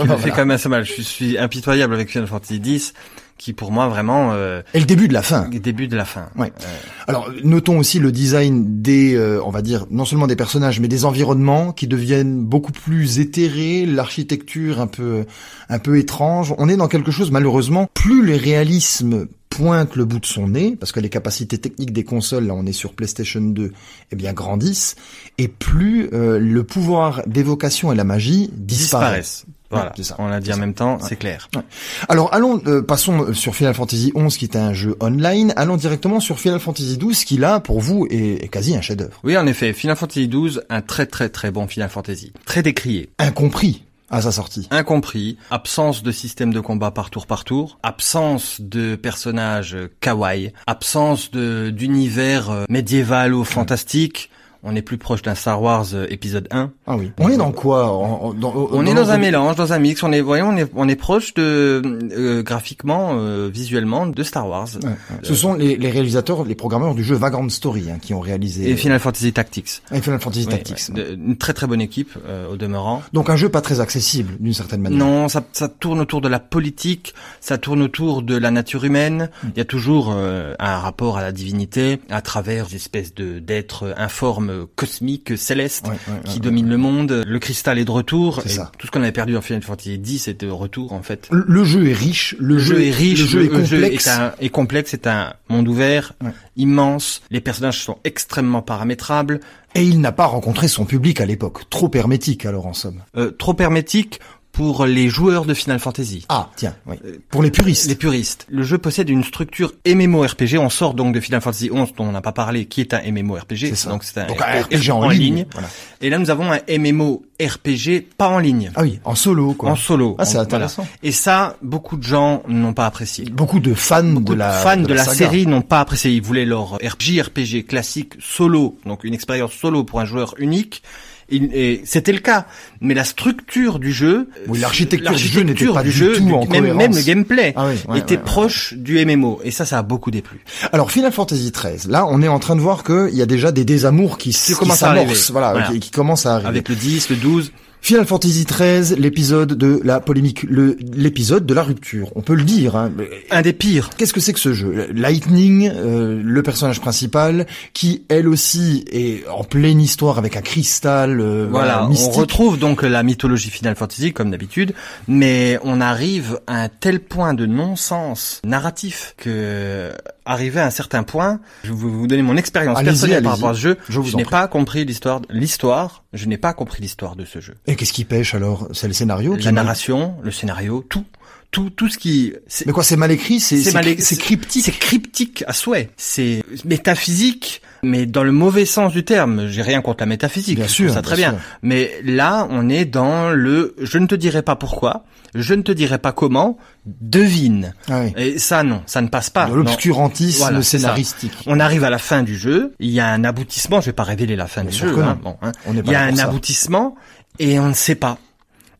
qui le *laughs* fait quand même assez mal. Je suis impitoyable avec Final Fantasy X qui pour moi vraiment euh, et le début de la fin. Le début de la fin. Ouais. Euh... Alors notons aussi le design des, euh, on va dire non seulement des personnages mais des environnements qui deviennent beaucoup plus éthérés, l'architecture un peu un peu étrange. On est dans quelque chose malheureusement plus le réalisme pointe le bout de son nez, parce que les capacités techniques des consoles, là on est sur PlayStation 2, eh bien grandissent, et plus euh, le pouvoir d'évocation et la magie disparaissent. disparaissent. Voilà, ouais, ça. on l'a dit en même temps, ouais. c'est clair. Ouais. Alors allons, euh, passons sur Final Fantasy XI qui est un jeu online, allons directement sur Final Fantasy XII qui là, pour vous, est, est quasi un chef-d'œuvre. Oui, en effet, Final Fantasy XII, un très très très bon Final Fantasy, très décrié. Incompris à sa sortie. Incompris, absence de système de combat par tour par tour, absence de personnages kawaii, absence de d'univers euh, médiéval ou fantastique. On est plus proche d'un Star Wars euh, épisode 1. Ah oui. On est dans quoi on, dans, on dans est dans un mélange, dans un mix. On est, voyons, on est, on est proche de euh, graphiquement, euh, visuellement, de Star Wars. Ouais. Ce sont les, les, réalisateurs, les programmeurs du jeu Vagrant Story hein, qui ont réalisé. Et Final Fantasy Tactics. Et Final Fantasy Tactics. Ouais. Une très très bonne équipe euh, au demeurant. Donc un jeu pas très accessible d'une certaine manière. Non, ça, ça tourne autour de la politique, ça tourne autour de la nature humaine. Mm. Il y a toujours euh, un rapport à la divinité à travers des espèces de d'êtres informes cosmiques céleste ouais, ouais, qui ouais, domine le monde. Le cristal est de retour. C'est ça. Tout ce qu'on avait perdu en Final Fantasy X est de retour en fait. Le, le jeu est riche. Le, le jeu, jeu, est riche. Le jeu est complexe. Jeu est, un, est, complexe. C'est un monde ouvert, immense. Les personnages sont extrêmement paramétrables. Et il n'a pas rencontré son public à l'époque. Trop hermétique alors en somme. Euh, trop hermétique pour les joueurs de Final Fantasy. Ah, tiens, oui. Pour les puristes. Les puristes. Le jeu possède une structure MMORPG. On sort donc de Final Fantasy 11 dont on n'a pas parlé, qui est un MMORPG. C'est donc c'est un, donc un RPG en, en ligne. ligne. Voilà. Et là, nous avons un MMORPG pas en ligne. Ah oui, en solo, quoi. En solo. Ah, c'est intéressant. Voilà. Et ça, beaucoup de gens n'ont pas apprécié. Beaucoup de fans beaucoup de la, fans de, de la, la série n'ont pas apprécié. Ils voulaient leur JRPG classique solo, donc une expérience solo pour un joueur unique et c'était le cas. Mais la structure du jeu, oui, l'architecture du jeu n'était pas du jeu, tout en même, même le gameplay ah oui, ouais, était ouais, proche du MMO. Et ça, ça a beaucoup déplu. Alors Final Fantasy XIII, là, on est en train de voir qu'il y a déjà des désamours qui, qui, qui s'amorcent, voilà, voilà. Qui, qui commencent à arriver. Avec le 10, le 12. Final Fantasy XIII, l'épisode de la polémique, l'épisode de la rupture. On peut le dire. Hein. Un des pires. Qu'est-ce que c'est que ce jeu? Lightning, euh, le personnage principal, qui elle aussi est en pleine histoire avec un cristal. Euh, voilà, mystique. on retrouve donc la mythologie Final Fantasy comme d'habitude, mais on arrive à un tel point de non-sens narratif que arrivé à un certain point, je vais vous donner mon expérience personnelle par rapport à ce jeu. Je, je n'ai pas compris l'histoire, l'histoire. Je n'ai pas compris l'histoire de ce jeu. Et qu'est-ce qui pêche alors? C'est le scénario La narration, le scénario, tout. Tout tout ce qui mais quoi c'est mal écrit c'est c'est cryptique. c'est cryptique à souhait. C'est métaphysique mais dans le mauvais sens du terme. J'ai rien contre la métaphysique bien sûr ça très bien, mais là on est dans le je ne te dirai pas pourquoi je ne te dirai pas comment devine ah oui. et ça non ça ne passe pas. L'obscurantisme voilà, scénaristique. On arrive à la fin du jeu il y a un aboutissement je vais pas révéler la fin du jeu hein, bon, hein. on est il y a un aboutissement et on ne sait pas.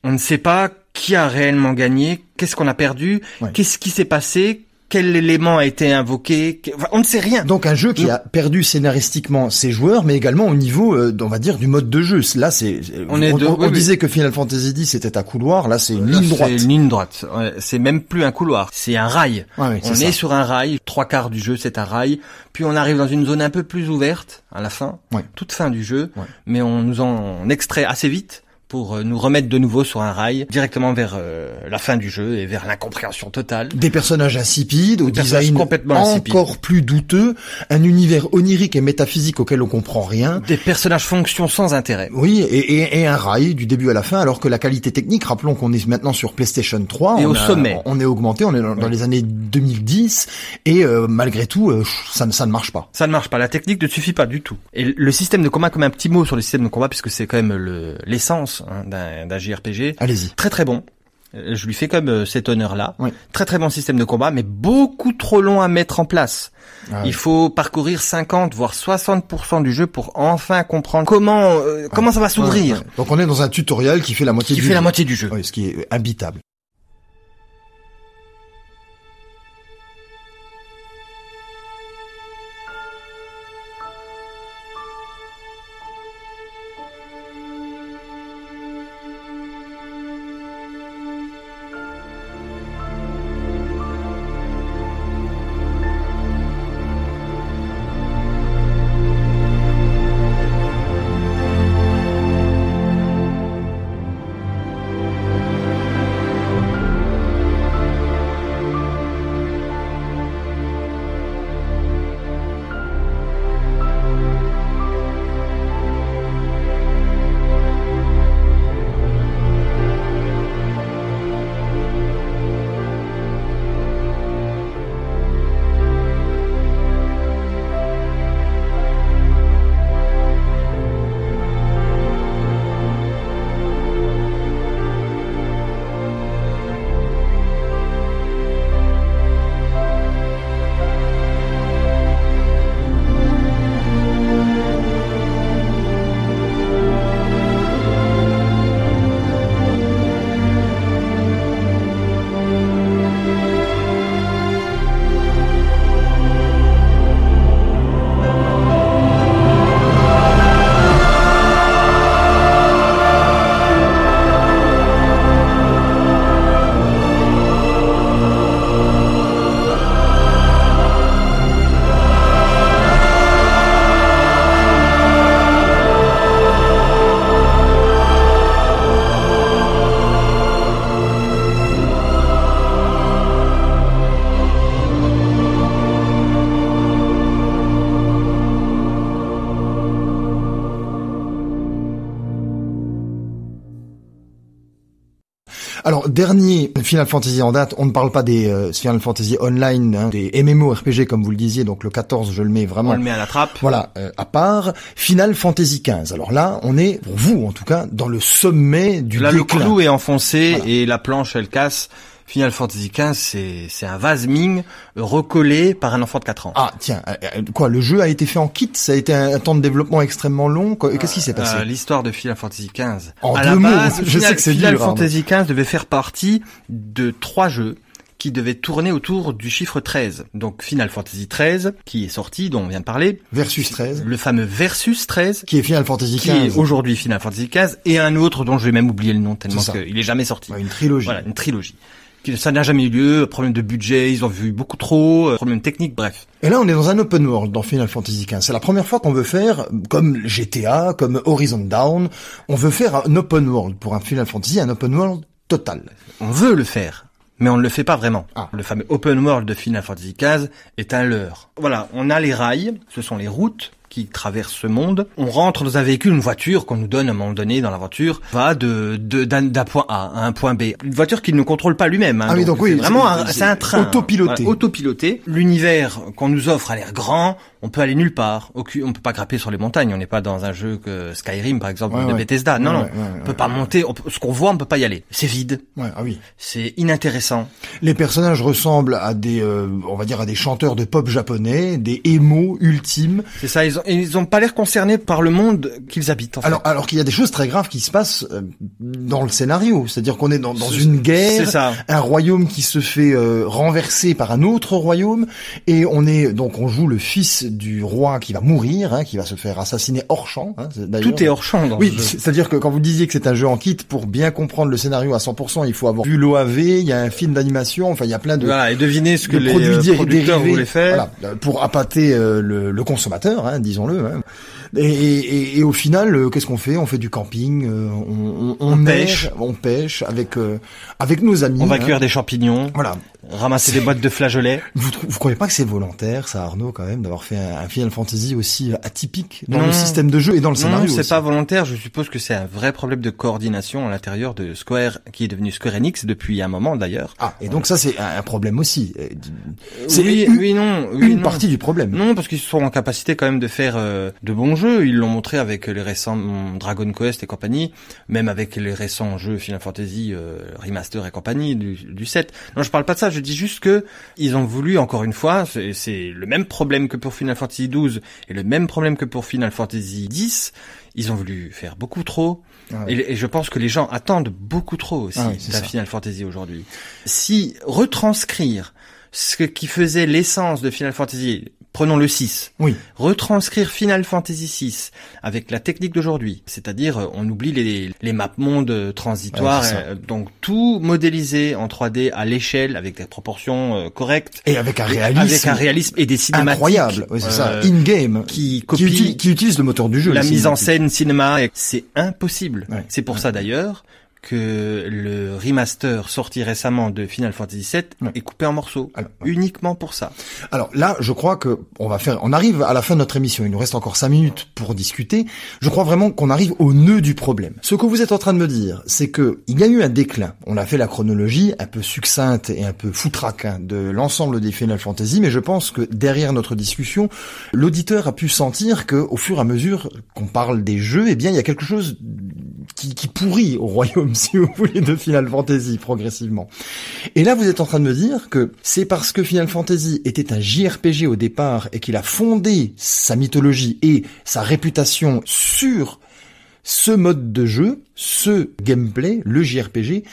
On ne sait pas qui a réellement gagné, qu'est-ce qu'on a perdu, Ouais. qu'est-ce qui s'est passé, quel élément a été invoqué, enfin, on ne sait rien. donc un jeu qui a perdu scénaristiquement ses joueurs mais également au niveau euh, on va dire du mode de jeu là c'est On est de- on, oui, oui. disait que Final Fantasy X c'était un couloir là c'est une Là, ligne droite C'est une ligne droite. C'est même plus un couloir, c'est un rail. On est, ça. sur un rail, trois quarts du jeu c'est un rail, puis on arrive dans une zone un peu plus ouverte à la fin, toute fin du jeu, mais on nous en on extrait assez vite pour euh, nous remettre de nouveau sur un rail, directement vers euh, la fin du jeu et vers l'incompréhension totale. Des personnages insipides, au design complètement encore plus douteux, un univers onirique et métaphysique auquel on comprend rien. Des personnages fonctions sans intérêt. Oui, et, et, et un rail du début à la fin, alors que la qualité technique, rappelons qu'on est maintenant sur PlayStation 3. Et on au a- sommet. On est augmenté, on est dans, dans les années 2010, et euh, malgré tout, euh, ça, ne- ça ne marche pas. Ça ne marche pas. La technique ne suffit pas du tout. Et le système de combat, comme un petit mot sur le système de combat, puisque c'est quand même le- hein, d'un JRPG. Allez-y. Très très bon. Euh, Je lui fais comme euh, cet honneur-là. Oui. Très très bon système de combat, mais beaucoup trop long à mettre en place. Ah Il oui. faut parcourir 50 voire 60% du jeu pour enfin comprendre comment euh, comment ça va s'ouvrir. Donc on est dans un tutoriel qui fait la moitié Qui du fait la jeu. moitié du jeu. Oui, ce qui est imbitable. Dernier Final Fantasy en date, on ne parle pas des euh, Final Fantasy Online, hein, des MMORPG comme vous le disiez, donc le 14 je le mets vraiment On le met à la trappe. Voilà, euh, à part Final Fantasy XV. Alors là, on est, pour vous en tout cas, dans le sommet du Là, le clou est enfoncé Voilà. et la planche, elle casse. Final Fantasy XV, c'est c'est un vase Ming recollé par un enfant de 4 ans. Ah tiens, euh, euh, quoi, le jeu a été fait en kit, ça a été un, temps de développement extrêmement long? Qu'est-ce qui s'est passé? Euh, L'histoire de Final Fantasy XV. En à deux la mots, *laughs* je Final, sais que c'est Final dur, Arnaud. Fantasy XV devait faire partie de trois jeux qui devaient tourner autour du chiffre 13. Donc Final Fantasy XIII, qui est sorti, dont on vient de parler, Versus 13, le fameux Versus 13, qui est Final Fantasy qui est aujourd'hui Final Fantasy XV, et un autre dont je vais même oublier le nom tellement qu'il est jamais sorti. Une trilogie. Voilà, une trilogie. Qui- Ça n'a jamais eu lieu, problème de budget, ils ont vu beaucoup trop, euh, problème technique, bref. Et là, on est dans un open world dans Final Fantasy XV. C'est la première fois qu'on veut faire, comme GTA, comme Horizon Down, on veut faire un open world pour un Final Fantasy, un open world total. On veut le faire, mais on ne le fait pas vraiment. Ah. Le fameux open world de Final Fantasy XV est un leurre. Voilà, on a les rails, ce sont les routes qui traverse ce monde. On rentre dans un véhicule, une voiture qu'on nous donne à un moment donné dans l'aventure, va de d'un point A à un point B. Une voiture qui ne contrôle pas lui-même. Hein, ah oui, donc, oui, vraiment, c'est un train autopiloté. autopiloté. L'univers qu'on nous offre a l'air grand. On peut aller nulle part. On peut pas grimper sur les montagnes. On n'est pas dans un jeu que Skyrim, par exemple, de Bethesda. Non, non. on peut pas monter. ce qu'on voit, on peut pas y aller. C'est vide. ah oui. C'est inintéressant. Les personnages ressemblent à des, euh, on va dire, à des chanteurs de pop japonais, des émos ultimes. C'est ça. Ils ont, ils ont pas l'air concernés par le monde qu'ils habitent. En alors, alors qu'il y a des choses très graves qui se passent euh, dans le scénario. C'est-à-dire qu'on est dans, dans une guerre, ça. un royaume qui se fait euh, renverser par un autre royaume, et on est donc on joue le fils du roi qui va mourir, hein, qui va se faire assassiner hors champ. Hein, Tout est hors champ. Dans oui, c'est-à-dire que quand vous disiez que c'est un jeu en kit, pour bien comprendre le scénario à 100%, il faut avoir vu l'OAV, il y a un film d'animation, enfin il y a plein de voilà et devinez ce que les produits producteurs voulaient faire, voilà, pour appâter euh, le, le, consommateur, hein, disons-le. Hein. Et, et, et, au final, euh, qu'est-ce qu'on fait? On fait du camping, euh, on, on, on, pêche, on pêche avec avec nos amis. On va cuire des champignons. Voilà ramasser des boîtes de flageolets. Vous, vous croyez pas que c'est volontaire, ça, Arnaud, quand même, d'avoir fait un, Final Fantasy aussi atypique dans le système de jeu et dans le scénario Non, c'est pas volontaire. Je suppose que c'est un vrai problème de coordination à l'intérieur de Square, qui est devenu Square Enix depuis un moment d'ailleurs. Ah, et donc ça, c'est un problème aussi. C'est oui, oui, non, oui, une partie du problème. Non, parce qu'ils sont en capacité quand même de faire euh, de bons jeux. Ils l'ont montré avec les récents Dragon Quest et compagnie, même avec les récents jeux Final Fantasy euh, Remaster et compagnie du, du 7. Non, je parle pas de ça. Je dis juste que ils ont voulu encore une fois, c'est le même problème que pour Final Fantasy XII et le même problème que pour Final Fantasy X. Ils ont voulu faire beaucoup trop. Ah et, je pense que les gens attendent beaucoup trop aussi ah Final Fantasy aujourd'hui. Si retranscrire ce qui faisait l'essence de Final Fantasy, prenons le 6. Oui. Retranscrire Final Fantasy 6 avec la technique d'aujourd'hui, c'est-à-dire euh, on oublie les, les maps mondes euh, transitoires, euh, donc tout modélisé en 3D à l'échelle avec des proportions correctes. Et avec un réalisme, avec un réalisme et des cinématiques incroyable, oui, c'est ça, in game, qui copie, qui, utilise, le moteur du jeu, la mise en scène cinéma, c'est impossible. C'est pour ça d'ailleurs que le remaster sorti récemment de Final Fantasy VII est coupé en morceaux, uniquement pour ça. Alors là, je crois que on va faire, on arrive à la fin de notre émission. Il nous reste encore cinq minutes pour discuter. Je crois vraiment qu'on arrive au nœud du problème. Ce que vous êtes en train de me dire, c'est que il y a eu un déclin. On a fait la chronologie un peu succincte et un peu foutraque hein, de l'ensemble des Final Fantasy, mais je pense que derrière notre discussion, l'auditeur a pu sentir que, au fur et à mesure qu'on parle des jeux, eh bien, il y a quelque chose qui, qui pourrit au royaume, si vous voulez, de Final Fantasy progressivement. Et là, vous êtes en train de me dire que c'est parce que Final Fantasy était un JRPG au départ et qu'il a fondé sa mythologie et sa réputation sur ce mode de jeu, ce gameplay, le JRPG,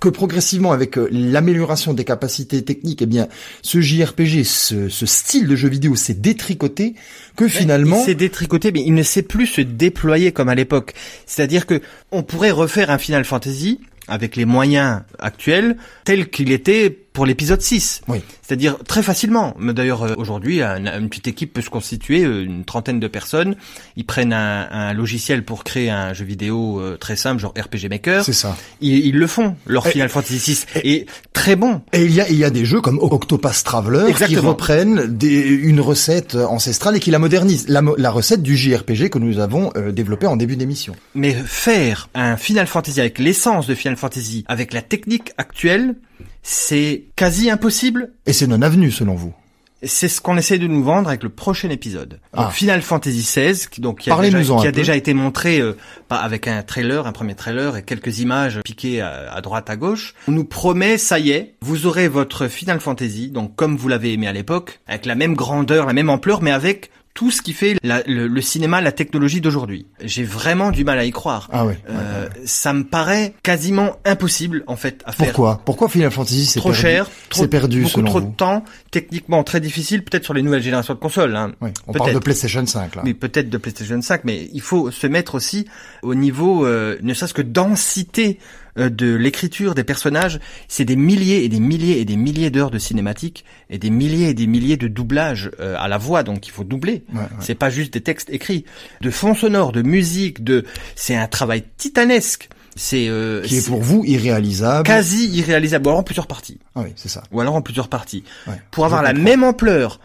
que progressivement avec euh, l'amélioration des capacités techniques, eh bien, ce JRPG, ce, ce style de jeu vidéo s'est détricoté, que finalement... Il s'est détricoté, mais il ne sait plus se déployer comme à l'époque. C'est-à-dire que on pourrait refaire un Final Fantasy avec les moyens actuels tel qu'il était pour l'épisode 6. Oui. C'est-à-dire très facilement. Mais d'ailleurs, euh, aujourd'hui, une, petite équipe peut se constituer, euh, une trentaine de personnes. Ils prennent un, un logiciel pour créer un jeu vidéo euh, très simple, genre RPG Maker. C'est ça. Ils, ils, le font, leur Final Fantasy 6 est très bon. Et il y a, il y a des jeux comme Octopath Traveler qui reprennent des, une recette ancestrale et qui la modernisent. La, la recette du JRPG que nous avons développé en début d'émission. Mais faire un Final Fantasy avec l'essence de Final Fantasy, avec la technique actuelle, c'est quasi impossible. Et c'est non avenu selon vous c'est ce qu'on essaie de nous vendre avec le prochain épisode. Ah. Final Fantasy XVI, qui, donc, qui a, déjà, qui a déjà, été montré euh, avec un trailer, un premier trailer et quelques images piquées à, droite, à gauche. On nous promet, ça y est, vous aurez votre Final Fantasy, donc comme vous l'avez aimé à l'époque, avec la même grandeur, la même ampleur, mais avec tout ce qui fait le, cinéma, la technologie d'aujourd'hui. J'ai vraiment du mal à y croire. Ah oui. Euh, Ça me paraît quasiment impossible en fait à faire. Pourquoi? Pourquoi Final Fantasy c'est trop cher, trop perdu, beaucoup trop de temps, techniquement très difficile, peut-être sur les nouvelles générations de consoles. Hein. Oui, on parle de PlayStation 5 là. Mais peut-être de PlayStation 5, mais il faut se mettre aussi au niveau, euh, ne serait-ce que densité de l'écriture des personnages, c'est des milliers et des milliers et des milliers d'heures de cinématiques et des milliers et des milliers de doublages euh, à la voix, donc il faut doubler. C'est pas juste des textes écrits, de fond sonore, de musique, de c'est un travail titanesque. C'est euh, qui est pour vous irréalisable, quasi irréalisable, ou alors en plusieurs parties. Ah oui, c'est ça. Ou alors en plusieurs parties. Pour avoir la même ampleur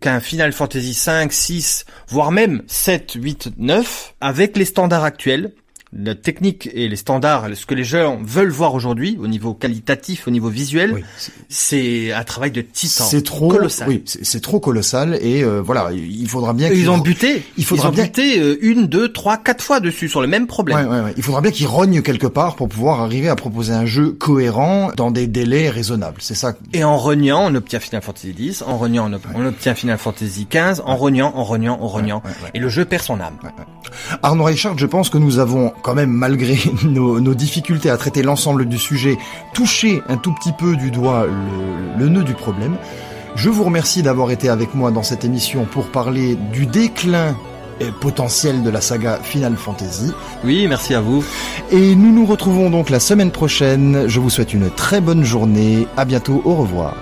qu'un Final Fantasy 5, 6, voire même 7, 8, 9, avec les standards actuels, la technique et les standards, ce que les gens veulent voir aujourd'hui au niveau qualitatif, au niveau visuel, c'est un travail de titan. C'est trop colossal. Oui, c'est trop colossal et euh, voilà, il faudra bien. Ils ont buté. Il faudra ils ont buté euh, une, deux, trois, quatre fois dessus sur le même problème. Ouais, ouais, ouais. Il faudra bien qu'ils rognent quelque part pour pouvoir arriver à proposer un jeu cohérent dans des délais raisonnables. C'est ça. Et en rognant, on obtient Final Fantasy X. En rognant, on, obtient Final Fantasy XV. En rognant, en rognant, en rognant, et le jeu perd son âme. Arnaud Richard, je pense que nous avons quand même, malgré *laughs* nos, difficultés à traiter l'ensemble du sujet, touché un tout petit peu du doigt le, le nœud du problème. Je vous remercie d'avoir été avec moi dans cette émission pour parler du déclin potentiel de la saga Final Fantasy. Oui, merci à vous. Et nous nous retrouvons donc la semaine prochaine. Je vous souhaite une très bonne journée. À bientôt. Au revoir.